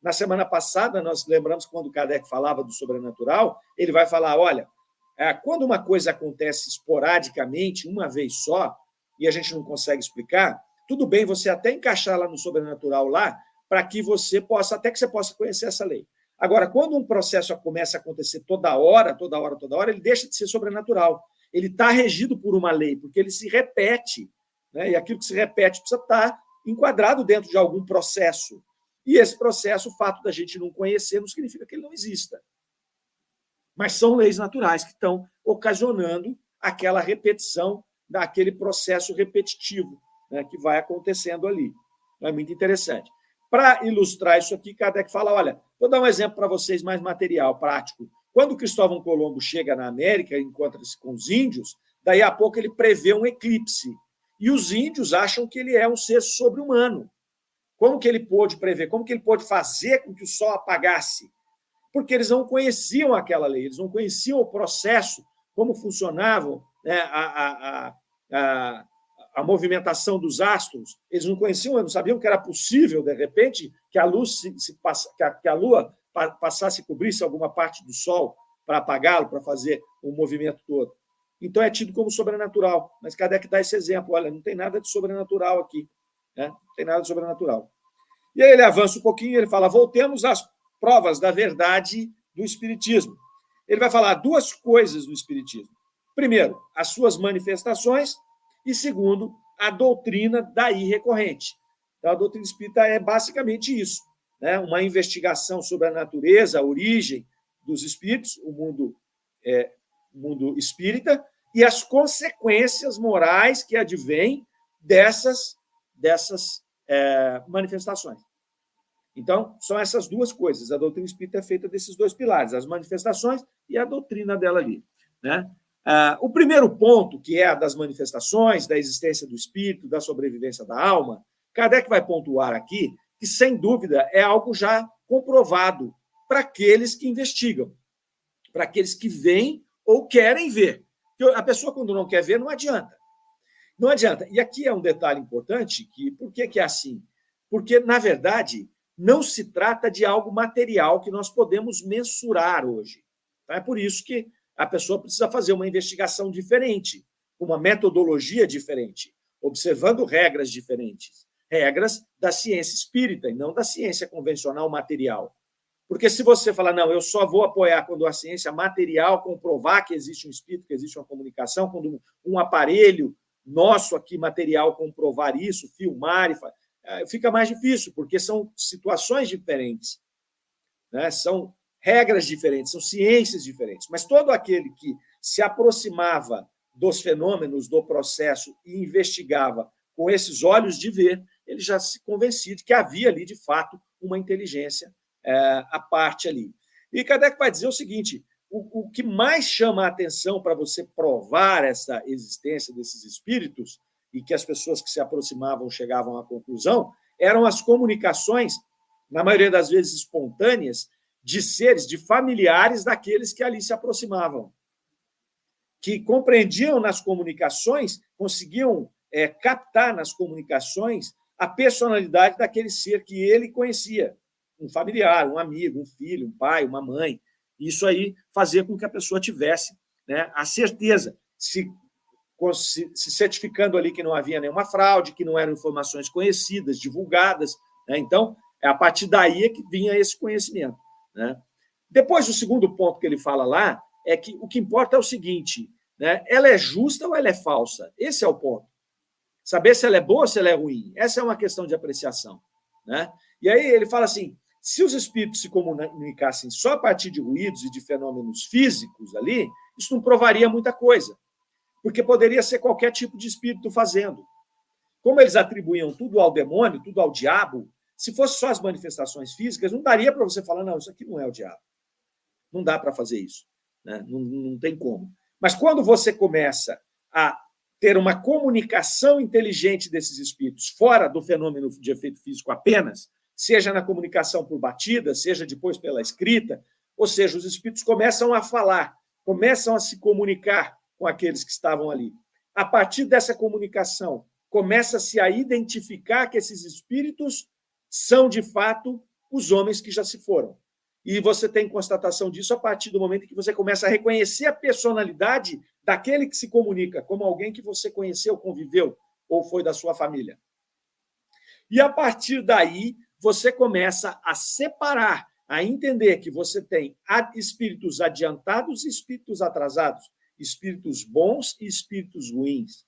na semana passada, nós lembramos quando o Kardec falava do sobrenatural, ele vai falar: olha, é, quando uma coisa acontece esporadicamente, uma vez só, e a gente não consegue explicar, tudo bem você até encaixar lá no sobrenatural lá, para que você possa, até que você possa conhecer essa lei. Agora, quando um processo começa a acontecer toda hora, toda hora, toda hora, ele deixa de ser sobrenatural. Ele está regido por uma lei, porque ele se repete. Né? E aquilo que se repete precisa estar enquadrado dentro de algum processo. E esse processo, o fato da gente não conhecer, não significa que ele não exista. Mas são leis naturais que estão ocasionando aquela repetição daquele processo repetitivo né, que vai acontecendo ali. É muito interessante. Para ilustrar isso aqui, Kardec fala: olha, vou dar um exemplo para vocês mais material, prático. Quando Cristóvão Colombo chega na América, encontra-se com os índios, daí a pouco ele prevê um eclipse. E os índios acham que ele é um ser sobre-humano. Como que ele pôde prever? Como que ele pôde fazer com que o sol apagasse? Porque eles não conheciam aquela lei, eles não conheciam o processo, como funcionavam né, a, a, a, a, movimentação dos astros. Eles não conheciam, não sabiam que era possível, de repente, que a luz se, se que, a, que a lua passasse e cobrisse alguma parte do sol para apagá-lo, para fazer o movimento todo. Então é tido como sobrenatural. Mas Kardec dá esse exemplo: olha, não tem nada de sobrenatural aqui. Né? Não tem nada de sobrenatural. E aí ele avança um pouquinho ele fala: voltemos às provas da verdade do Espiritismo. Ele vai falar duas coisas do Espiritismo. Primeiro, as suas manifestações, e segundo, a doutrina daí recorrente. Então, a doutrina espírita é basicamente isso: né? uma investigação sobre a natureza, a origem dos espíritos, o mundo, é, mundo espírita, e as consequências morais que advêm dessas, dessas é, manifestações. Então, são essas duas coisas. A doutrina espírita é feita desses dois pilares, as manifestações e a doutrina dela ali. Né? Ah, o primeiro ponto, que é a das manifestações, da existência do espírito, da sobrevivência da alma, Kardec vai pontuar aqui que, sem dúvida, é algo já comprovado para aqueles que investigam, para aqueles que veem ou querem ver. A pessoa, quando não quer ver, não adianta. Não adianta. E aqui é um detalhe importante, que por que, que é assim? Porque, na verdade, não se trata de algo material que nós podemos mensurar hoje. É por isso que a pessoa precisa fazer uma investigação diferente, uma metodologia diferente, observando regras diferentes, regras da ciência espírita e não da ciência convencional material. Porque se você falar, não, eu só vou apoiar quando a ciência material comprovar que existe um espírito, que existe uma comunicação, quando um aparelho nosso aqui material comprovar isso, filmar e eh, fica mais difícil, porque são situações diferentes, né? são regras diferentes, são ciências diferentes. Mas todo aquele que se aproximava dos fenômenos do processo e investigava com esses olhos de ver, ele já se convencia de que havia ali, de fato, uma inteligência é, à parte ali. E Kardec vai dizer o seguinte: o, o que mais chama a atenção para você provar essa existência desses espíritos e que as pessoas que se aproximavam chegavam à conclusão, eram as comunicações, na maioria das vezes espontâneas, de seres, de familiares daqueles que ali se aproximavam, que compreendiam nas comunicações, conseguiam é, captar nas comunicações a personalidade daquele ser que ele conhecia, um familiar, um amigo, um filho, um pai, uma mãe. Isso aí fazia com que a pessoa tivesse né, a certeza, se se certificando ali que não havia nenhuma fraude, que não eram informações conhecidas, divulgadas. Né? Então, é a partir daí é que vinha esse conhecimento. Né? Depois, o segundo ponto que ele fala lá é que o que importa é o seguinte: né? ela é justa ou ela é falsa? Esse é o ponto. Saber se ela é boa ou se ela é ruim. Essa é uma questão de apreciação. Né? E aí ele fala assim: se os espíritos se comunicassem só a partir de ruídos e de fenômenos físicos ali, isso não provaria muita coisa porque poderia ser qualquer tipo de espírito fazendo. Como eles atribuíam tudo ao demônio, tudo ao diabo, se fosse só as manifestações físicas, não daria para você falar, não, isso aqui não é o diabo. Não dá para fazer isso. Né? Não, não tem como. Mas quando você começa a ter uma comunicação inteligente desses espíritos, fora do fenômeno de efeito físico apenas, seja na comunicação por batida, seja depois pela escrita, ou seja, os espíritos começam a falar, começam a se comunicar com aqueles que estavam ali. A partir dessa comunicação, começa-se a identificar que esses espíritos são, de fato, os homens que já se foram. E você tem constatação disso a partir do momento que você começa a reconhecer a personalidade daquele que se comunica como alguém que você conheceu, conviveu ou foi da sua família. E a partir daí, você começa a separar, a entender que você tem espíritos adiantados e espíritos atrasados espíritos bons e espíritos ruins.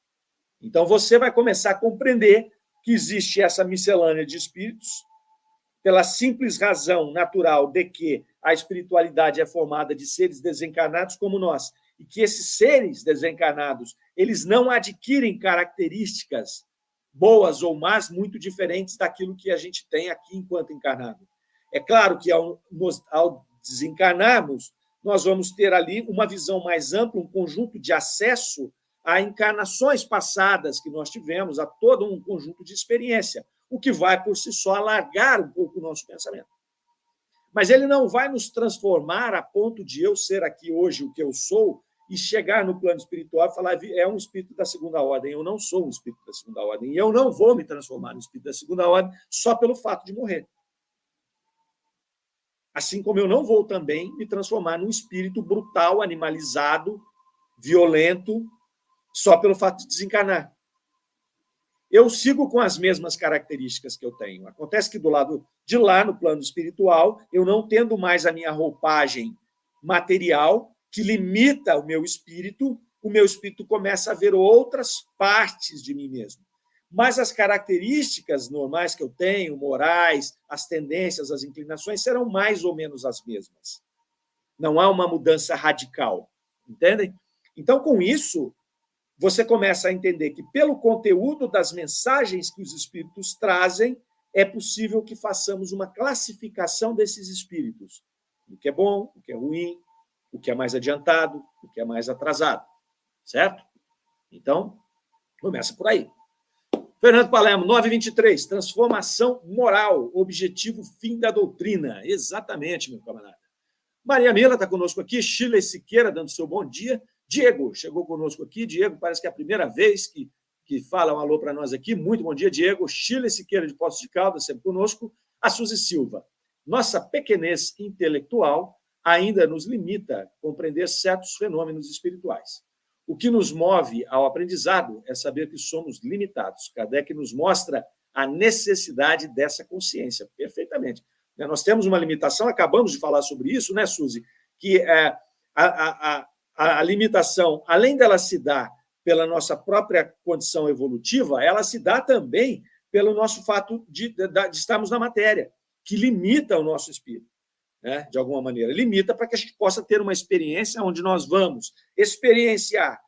Então você vai começar a compreender que existe essa miscelânea de espíritos, pela simples razão natural de que a espiritualidade é formada de seres desencarnados como nós, e que esses seres desencarnados, eles não adquirem características boas ou más muito diferentes daquilo que a gente tem aqui enquanto encarnado. É claro que ao, ao desencarnarmos, nós vamos ter ali uma visão mais ampla, um conjunto de acesso a encarnações passadas que nós tivemos, a todo um conjunto de experiência, o que vai por si só alargar um pouco o nosso pensamento. Mas ele não vai nos transformar a ponto de eu ser aqui hoje o que eu sou e chegar no plano espiritual e falar é um espírito da segunda ordem. Eu não sou um espírito da segunda ordem e eu não vou me transformar no espírito da segunda ordem só pelo fato de morrer. Assim como eu não vou também me transformar num espírito brutal, animalizado, violento, só pelo fato de desencarnar. eu sigo com as mesmas características que eu tenho. Acontece que do lado de lá, no plano espiritual, eu não tendo mais a minha roupagem material, que limita o meu espírito, o meu espírito começa a ver outras partes de mim mesmo. Mas as características normais que eu tenho, morais, as tendências, as inclinações, serão mais ou menos as mesmas. Não há uma mudança radical. Entendem? Então, com isso, você começa a entender que, pelo conteúdo das mensagens que os espíritos trazem, é possível que façamos uma classificação desses espíritos. O que é bom, o que é ruim, o que é mais adiantado, o que é mais atrasado. Certo? Então, começa por aí. Fernando Palermo, 923, transformação moral, objetivo fim da doutrina. Exatamente, meu camarada. Maria Mila está conosco aqui, Chile Siqueira dando seu bom dia. Diego chegou conosco aqui. Diego, parece que é a primeira vez que, que fala um alô para nós aqui. Muito bom dia, Diego. Chile Siqueira de Poços de Caldas, sempre conosco. A Suzy Silva. Nossa pequenez intelectual ainda nos limita a compreender certos fenômenos espirituais. O que nos move ao aprendizado é saber que somos limitados. Kardec nos mostra a necessidade dessa consciência, perfeitamente. Nós temos uma limitação, acabamos de falar sobre isso, né, Suzy? Que é, a, a, a, a limitação, além dela se dar pela nossa própria condição evolutiva, ela se dá também pelo nosso fato de, de, de estarmos na matéria, que limita o nosso espírito, né? de alguma maneira. Limita para que a gente possa ter uma experiência onde nós vamos experienciar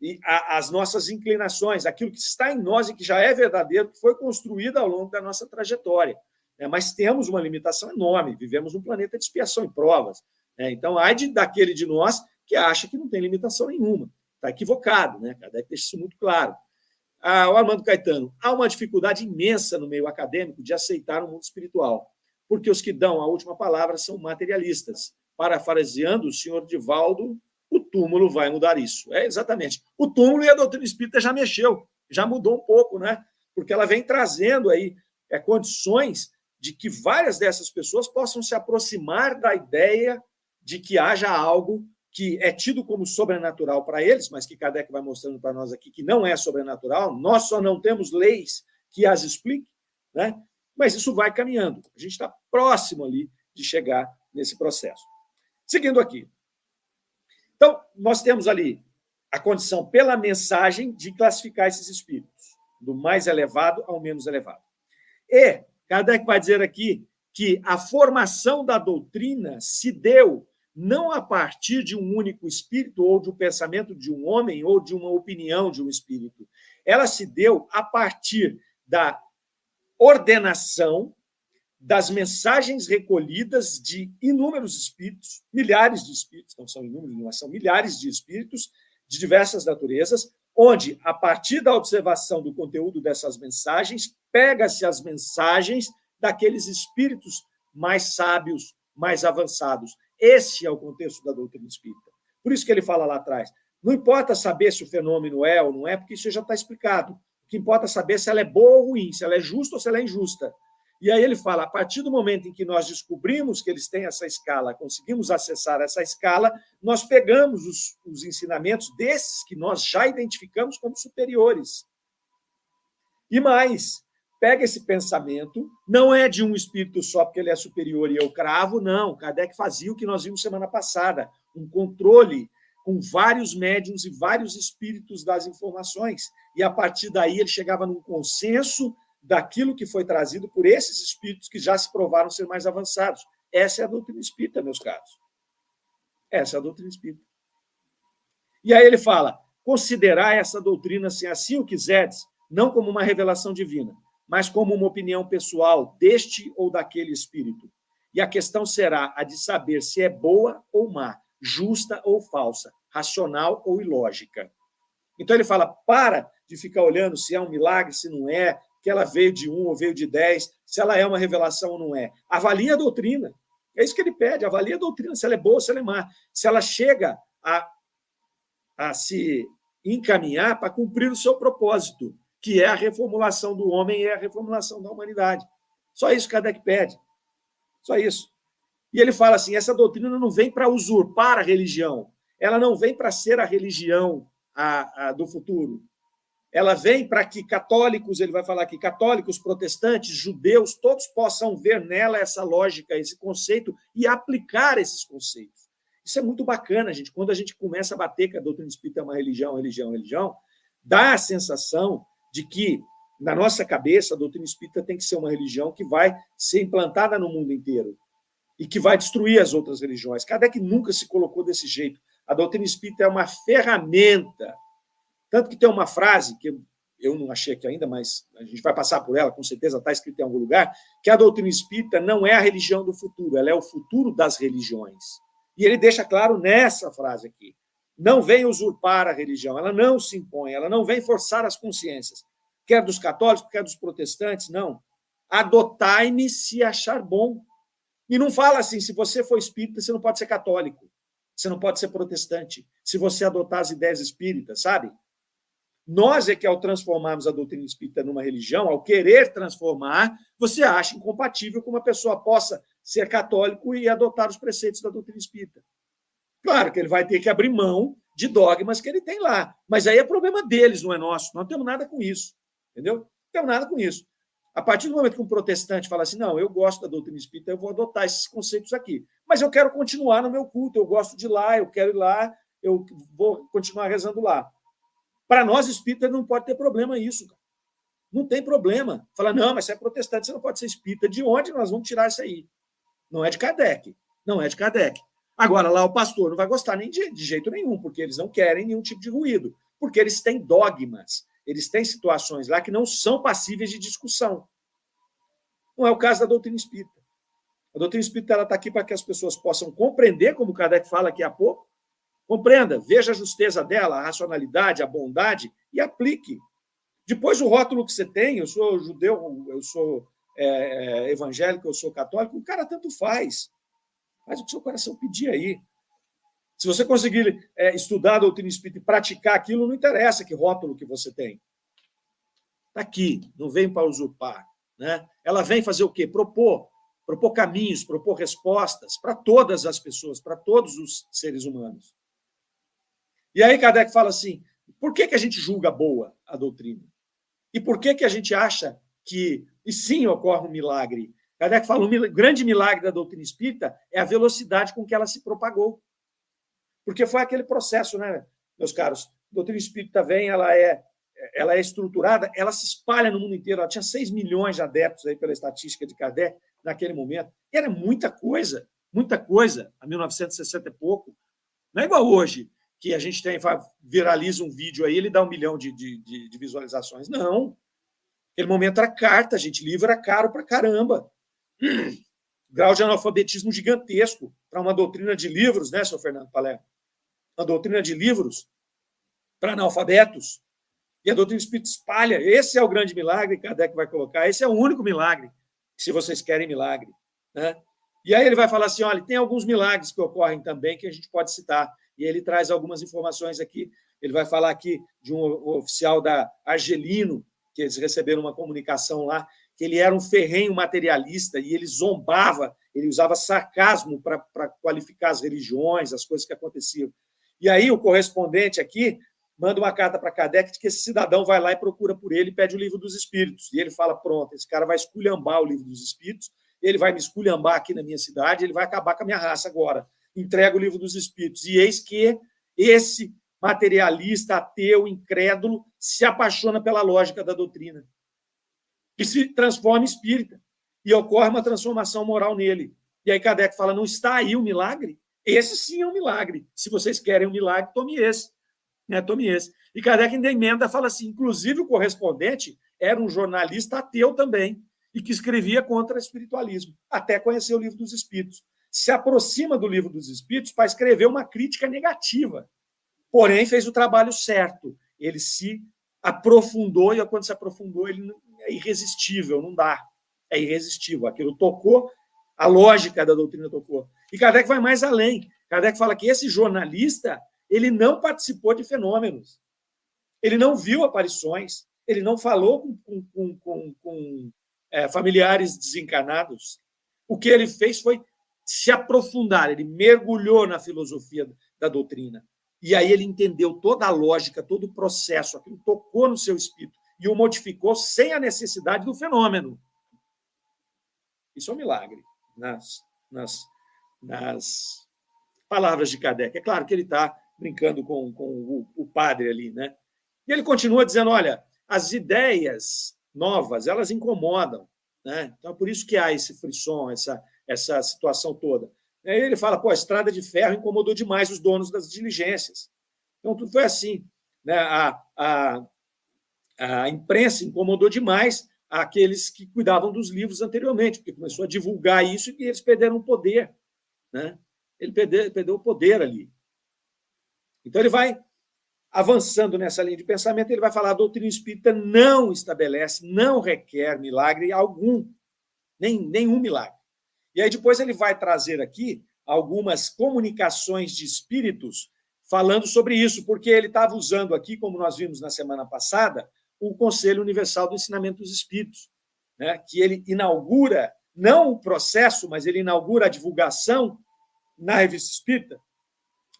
e a, as nossas inclinações, aquilo que está em nós e que já é verdadeiro, que foi construído ao longo da nossa trajetória. Né? Mas temos uma limitação enorme, vivemos um planeta de expiação e provas. Né? Então, há de, daquele de nós que acha que não tem limitação nenhuma. Está equivocado, né? Kardec deixa isso muito claro. Ah, o Armando Caetano, há uma dificuldade imensa no meio acadêmico de aceitar o mundo espiritual, porque os que dão a última palavra são materialistas. Parafraseando o senhor Divaldo, o túmulo vai mudar isso. É exatamente. O túmulo e a doutrina espírita já mexeu, já mudou um pouco, né? Porque ela vem trazendo aí é, condições de que várias dessas pessoas possam se aproximar da ideia de que haja algo que é tido como sobrenatural para eles, mas que Kardec vai mostrando para nós aqui que não é sobrenatural, nós só não temos leis que as expliquem, né? mas isso vai caminhando. A gente está próximo ali de chegar nesse processo. Seguindo aqui. Então, nós temos ali a condição, pela mensagem, de classificar esses espíritos, do mais elevado ao menos elevado. E Kardec vai dizer aqui que a formação da doutrina se deu não a partir de um único espírito, ou de um pensamento de um homem, ou de uma opinião de um espírito. Ela se deu a partir da ordenação das mensagens recolhidas de inúmeros espíritos, milhares de espíritos, não são inúmeros, mas são milhares de espíritos de diversas naturezas, onde, a partir da observação do conteúdo dessas mensagens, pega-se as mensagens daqueles espíritos mais sábios, mais avançados, esse é o contexto da doutrina espírita. Por isso que ele fala lá atrás. Não importa saber se o fenômeno é ou não é, porque isso já está explicado. O que importa é saber se ela é boa ou ruim, se ela é justa ou se ela é injusta. E aí ele fala: a partir do momento em que nós descobrimos que eles têm essa escala, conseguimos acessar essa escala, nós pegamos os, os ensinamentos desses que nós já identificamos como superiores. E mais, pega esse pensamento, não é de um espírito só porque ele é superior e eu cravo, não. Kardec fazia o que nós vimos semana passada, um controle com vários médiums e vários espíritos das informações. E a partir daí ele chegava num consenso daquilo que foi trazido por esses espíritos que já se provaram ser mais avançados. Essa é a doutrina espírita, meus caros. Essa é a doutrina espírita. E aí ele fala: considerar essa doutrina, se assim o quiseres, não como uma revelação divina, mas como uma opinião pessoal deste ou daquele espírito. E a questão será a de saber se é boa ou má, justa ou falsa, racional ou ilógica. Então ele fala: para de ficar olhando se é um milagre, se não é, que ela veio de um ou veio de dez, se ela é uma revelação ou não é. Avalie a doutrina. É isso que ele pede, avalie a doutrina, se ela é boa se ela é má. Se ela chega a, a se encaminhar para cumprir o seu propósito que é a reformulação do homem e a reformulação da humanidade. Só isso Kardec pede. Só isso. E ele fala assim: essa doutrina não vem para usurpar a religião, ela não vem para ser a religião a, a, do futuro. ela vem para que católicos, ele vai falar aqui, católicos, protestantes, judeus, todos possam ver nela essa lógica, esse conceito e aplicar esses conceitos. Isso é muito bacana, gente. Quando a gente começa a bater que a doutrina espírita é uma religião, religião, religião, dá a sensação de que, na nossa cabeça, a doutrina espírita tem que ser uma religião que vai ser implantada no mundo inteiro e que vai destruir as outras religiões. Kardec nunca se colocou desse jeito. A doutrina espírita é uma ferramenta. Tanto que tem uma frase que eu não achei aqui ainda, mas a gente vai passar por ela, com certeza está escrita em algum lugar, que a doutrina espírita não é a religião do futuro, ela é o futuro das religiões. E ele deixa claro nessa frase aqui. Não vem usurpar a religião, ela não se impõe, ela não vem forçar as consciências, quer dos católicos, quer dos protestantes, não. Adotai-me se achar bom. E não fala assim, se você for espírita, você não pode ser católico, você não pode ser protestante, se você adotar as ideias espíritas, sabe? Nós é que, ao transformarmos a doutrina espírita numa religião, ao querer transformar, você acha incompatível que uma pessoa possa ser católico e adotar os preceitos da doutrina espírita. Claro que ele vai ter que abrir mão de dogmas que ele tem lá, mas aí é problema deles, não é nosso. Não temos nada com isso, entendeu? Não temos nada com isso. A partir do momento que um protestante fala assim, não, eu gosto da doutrina espírita, eu vou adotar esses conceitos aqui, mas eu quero continuar no meu culto, eu gosto de lá, eu quero ir lá, eu vou continuar rezando lá. Para nós espíritas não pode ter problema isso. Cara. Não tem problema. Fala, não, mas você é protestante, você não pode ser espírita. De onde nós vamos tirar isso aí? Não é de Kardec. Não é de Kardec. Agora, lá o pastor não vai gostar nem de, de jeito nenhum, porque eles não querem nenhum tipo de ruído, porque eles têm dogmas, eles têm situações lá que não são passíveis de discussão. Não é o caso da doutrina espírita. A doutrina espírita está aqui para que as pessoas possam compreender, como o Kardec fala aqui há pouco, compreenda, veja a justeza dela, a racionalidade, a bondade e aplique. Depois, o rótulo que você tem, eu sou judeu, eu sou é, é evangélico, eu sou católico, o cara tanto faz. Faz o que seu coração pedir aí. Se você conseguir é, estudar a doutrina espírita e praticar aquilo, não interessa que rótulo que você tem. Está aqui, não vem para usurpar. Né? Ela vem fazer o quê? Propor. Propor caminhos, propor respostas para todas as pessoas, para todos os seres humanos. E aí Kardec fala assim: por que, que a gente julga boa a doutrina? E por que, que a gente acha que, e sim, ocorre um milagre? Kardec fala: o grande milagre da doutrina espírita é a velocidade com que ela se propagou. Porque foi aquele processo, né, meus caros? A doutrina espírita vem, ela é, ela é estruturada, ela se espalha no mundo inteiro. Ela tinha 6 milhões de adeptos aí pela estatística de Kardec naquele momento. E era muita coisa, muita coisa, a 1960 e pouco. Não é igual hoje, que a gente tem, viraliza um vídeo aí, ele dá um milhão de, de, de, de visualizações. Não. Aquele momento era carta, gente. Livro era caro para caramba. Grau de analfabetismo gigantesco para uma doutrina de livros, né, seu Fernando Palé? Uma doutrina de livros para analfabetos. E a doutrina espírita espalha. Esse é o grande milagre que Kardec vai colocar. Esse é o único milagre, se vocês querem milagre. Né? E aí ele vai falar assim: olha, tem alguns milagres que ocorrem também que a gente pode citar. E ele traz algumas informações aqui. Ele vai falar aqui de um oficial da Argelino, que eles receberam uma comunicação lá, que ele era um ferrenho materialista e ele zombava, ele usava sarcasmo para qualificar as religiões, as coisas que aconteciam. E aí o correspondente aqui manda uma carta para Kardec de que esse cidadão vai lá e procura por ele e pede o livro dos espíritos. E ele fala: pronto, esse cara vai esculhambar o livro dos espíritos, ele vai me esculhambar aqui na minha cidade, ele vai acabar com a minha raça agora. Entrega o livro dos espíritos. E eis que esse materialista, ateu, incrédulo, se apaixona pela lógica da doutrina que se transforma espírita. E ocorre uma transformação moral nele. E aí Kardec fala: não está aí o milagre? Esse sim é um milagre. Se vocês querem um milagre, tome esse. Né? Tome esse. E Kardec ainda emenda fala assim: inclusive o correspondente era um jornalista ateu também, e que escrevia contra o espiritualismo, até conhecer o livro dos Espíritos. Se aproxima do livro dos Espíritos para escrever uma crítica negativa. Porém, fez o trabalho certo. Ele se aprofundou, e quando se aprofundou, ele é irresistível, não dá. É irresistível. Aquilo tocou, a lógica da doutrina tocou. E Kardec vai mais além. Kardec fala que esse jornalista ele não participou de fenômenos. Ele não viu aparições, ele não falou com, com, com, com é, familiares desencarnados. O que ele fez foi se aprofundar, ele mergulhou na filosofia da doutrina. E aí ele entendeu toda a lógica, todo o processo, aquilo tocou no seu espírito e o modificou sem a necessidade do fenômeno. Isso é um milagre nas, nas, nas palavras de Kardec. É claro que ele está brincando com, com o, o, padre ali, né? E ele continua dizendo: olha, as ideias novas elas incomodam, né? Então é por isso que há esse frisson, essa, essa situação toda. Aí ele fala: pô, a estrada de ferro incomodou demais os donos das diligências. Então tudo foi assim. Né? A, a, a imprensa incomodou demais aqueles que cuidavam dos livros anteriormente, porque começou a divulgar isso e eles perderam o poder. Né? Ele perdeu, perdeu o poder ali. Então ele vai avançando nessa linha de pensamento, ele vai falar: a doutrina espírita não estabelece, não requer milagre algum, nem nenhum milagre. E aí depois ele vai trazer aqui algumas comunicações de espíritos falando sobre isso, porque ele estava usando aqui, como nós vimos na semana passada, o Conselho Universal do Ensinamento dos Espíritos, né, que ele inaugura não o processo, mas ele inaugura a divulgação na Revista Espírita,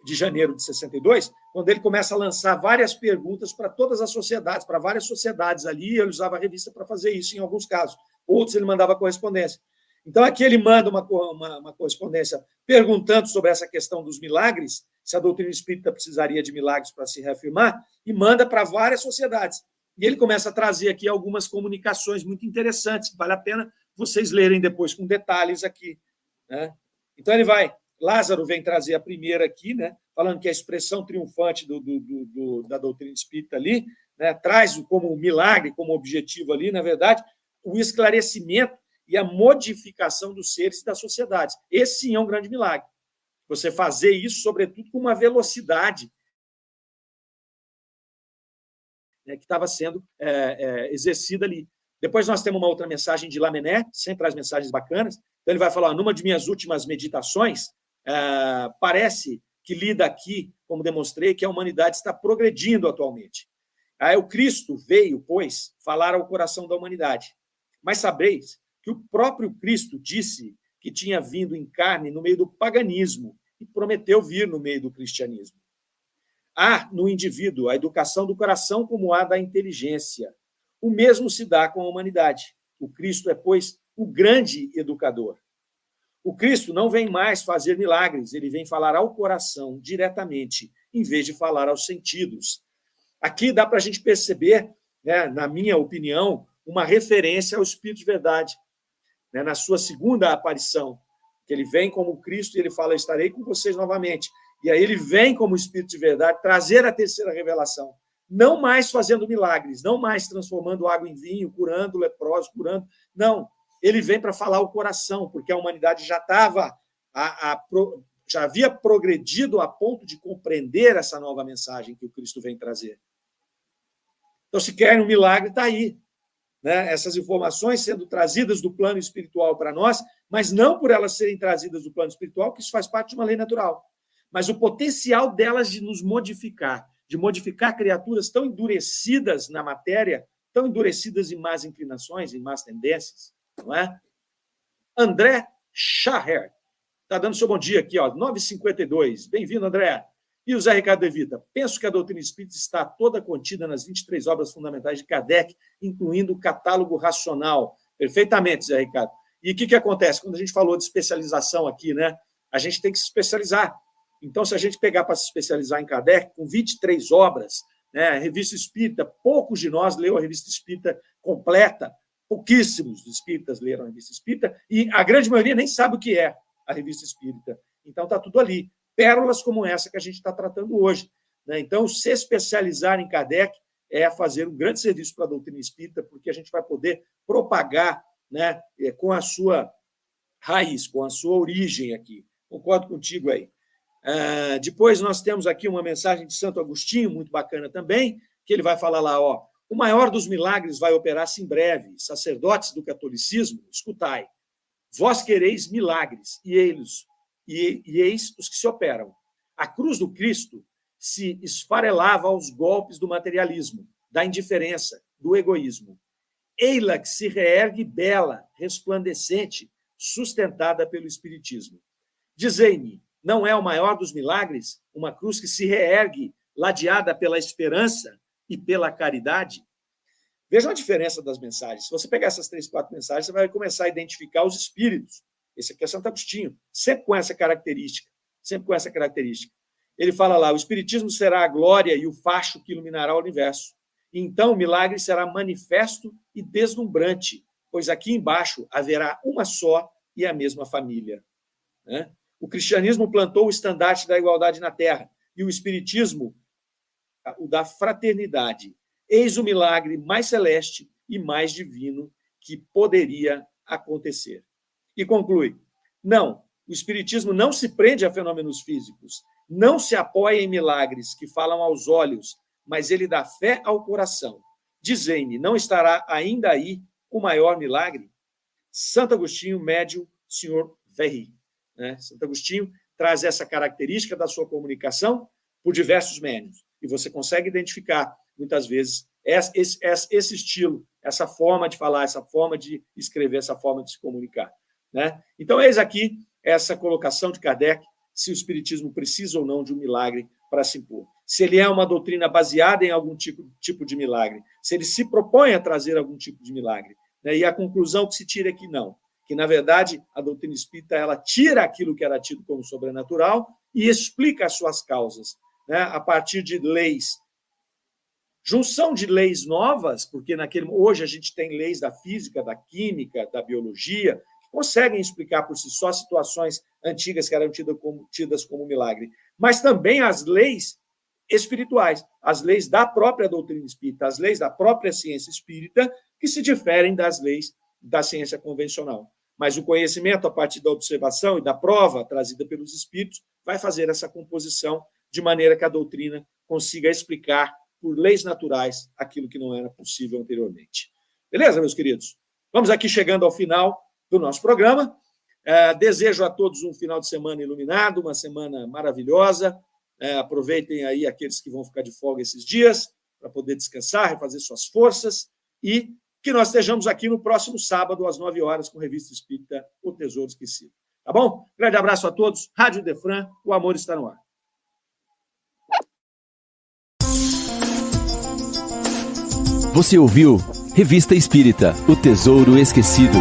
de janeiro de 62, quando ele começa a lançar várias perguntas para todas as sociedades, para várias sociedades ali, ele usava a revista para fazer isso em alguns casos. Outros ele mandava correspondência. Então, aqui ele manda uma, uma, uma, correspondência perguntando sobre essa questão dos milagres, se a doutrina espírita precisaria de milagres para se reafirmar, e manda para várias sociedades. E ele começa a trazer aqui algumas comunicações muito interessantes, que vale a pena vocês lerem depois com detalhes aqui. Né? Então, ele vai Lázaro vem trazer a primeira aqui, né, falando que a expressão triunfante do, do, do, da doutrina espírita ali né, traz como milagre, como objetivo ali, na verdade, o esclarecimento e a modificação dos seres e das sociedades. Esse sim é um grande milagre. Você fazer isso, sobretudo, com uma velocidade né, que estava sendo é, é, exercida ali. Depois nós temos uma outra mensagem de Lamené, sempre traz mensagens bacanas. Então ele vai falar: numa de minhas últimas meditações, ah, parece que lida aqui, como demonstrei, que a humanidade está progredindo atualmente. Aí o Cristo veio, pois, falar ao coração da humanidade. Mas sabeis que o próprio Cristo disse que tinha vindo em carne no meio do paganismo e prometeu vir no meio do cristianismo. Há no indivíduo a educação do coração como há da inteligência. O mesmo se dá com a humanidade. O Cristo é, pois, o grande educador. O Cristo não vem mais fazer milagres, ele vem falar ao coração diretamente, em vez de falar aos sentidos. Aqui dá para a gente perceber, né, na minha opinião, uma referência ao Espírito de Verdade. Né, na sua segunda aparição, que ele vem como Cristo e ele fala: Estarei com vocês novamente. E aí ele vem como Espírito de Verdade trazer a terceira revelação. Não mais fazendo milagres, não mais transformando água em vinho, curando leprosos, curando. Não, ele vem para falar o coração, porque a humanidade já estava, já havia progredido a ponto de compreender essa nova mensagem que o Cristo vem trazer. Então, se quer um milagre, está aí. Né? Essas informações sendo trazidas do plano espiritual para nós, mas não por elas serem trazidas do plano espiritual, que isso faz parte de uma lei natural, mas o potencial delas de nos modificar, de modificar criaturas tão endurecidas na matéria, tão endurecidas em más inclinações, em más tendências, não é? André Schaher está dando seu bom dia aqui, ó, 9h52. Bem-vindo, André. E o Zé Ricardo Evita. Penso que a doutrina espírita está toda contida nas 23 obras fundamentais de Kardec, incluindo o catálogo racional. Perfeitamente, Zé Ricardo. E o que, que acontece? Quando a gente falou de especialização aqui, né? A gente tem que se especializar. Então, se a gente pegar para se especializar em Kardec, com 23 obras, né, a revista espírita, poucos de nós leu a revista espírita completa, pouquíssimos espíritas leram a revista espírita e a grande maioria nem sabe o que é a revista espírita. Então está tudo ali. Pérolas como essa que a gente está tratando hoje. Né? Então, se especializar em Kardec é fazer um grande serviço para a doutrina espírita, porque a gente vai poder propagar né, é, com a sua raiz, com a sua origem aqui. Concordo contigo aí. Uh, depois nós temos aqui uma mensagem de Santo Agostinho, muito bacana também, que ele vai falar lá, ó, o maior dos milagres vai operar-se em breve. Sacerdotes do catolicismo, escutai. Vós quereis milagres, e eles, e, e eis os que se operam. A cruz do Cristo se esfarelava aos golpes do materialismo, da indiferença, do egoísmo. Eila que se reergue bela, resplandecente, sustentada pelo Espiritismo. Dizei-me, não é o maior dos milagres, uma cruz que se reergue, ladeada pela esperança e pela caridade? Vejam a diferença das mensagens. Se você pegar essas três, quatro mensagens, você vai começar a identificar os espíritos. Esse aqui é Santo Agostinho, sempre com essa característica, sempre com essa característica. Ele fala lá: o Espiritismo será a glória e o facho que iluminará o universo. Então o milagre será manifesto e deslumbrante, pois aqui embaixo haverá uma só e a mesma família. Né? O cristianismo plantou o estandarte da igualdade na terra e o espiritismo o da fraternidade. Eis o milagre mais celeste e mais divino que poderia acontecer. E conclui: não, o espiritismo não se prende a fenômenos físicos, não se apoia em milagres que falam aos olhos, mas ele dá fé ao coração. Dizei-me, não estará ainda aí o maior milagre? Santo Agostinho, médio, senhor Verri. Né? Santo Agostinho traz essa característica da sua comunicação por diversos médios. E você consegue identificar, muitas vezes, esse, esse, estilo, essa forma de falar, essa forma de escrever, essa forma de se comunicar. Né? Então, eis aqui essa colocação de Kardec, se o Espiritismo precisa ou não de um milagre para se impor. Se ele é uma doutrina baseada em algum tipo, tipo de milagre, se ele se propõe a trazer algum tipo de milagre. Né? E a conclusão que se tira é que não, que, na verdade, a doutrina espírita ela tira aquilo que era tido como sobrenatural e explica as suas causas né? a partir de leis. Junção de leis novas, porque naquele hoje a gente tem leis da física, da química, da biologia, que conseguem explicar por si só situações antigas que eram tidas como, tidas como milagre, mas também as leis espirituais, as leis da própria doutrina espírita, as leis da própria ciência espírita, que se diferem das leis da ciência convencional. Mas o conhecimento, a partir da observação e da prova trazida pelos espíritos, vai fazer essa composição de maneira que a doutrina consiga explicar por leis naturais aquilo que não era possível anteriormente. Beleza, meus queridos? Vamos aqui chegando ao final do nosso programa. É, desejo a todos um final de semana iluminado, uma semana maravilhosa. É, aproveitem aí aqueles que vão ficar de folga esses dias para poder descansar, refazer suas forças e que nós estejamos aqui no próximo sábado, às 9 horas, com a Revista Espírita O Tesouro Esquecido. Tá bom? Grande abraço a todos. Rádio Defran, o amor está no ar. Você ouviu Revista Espírita O Tesouro Esquecido.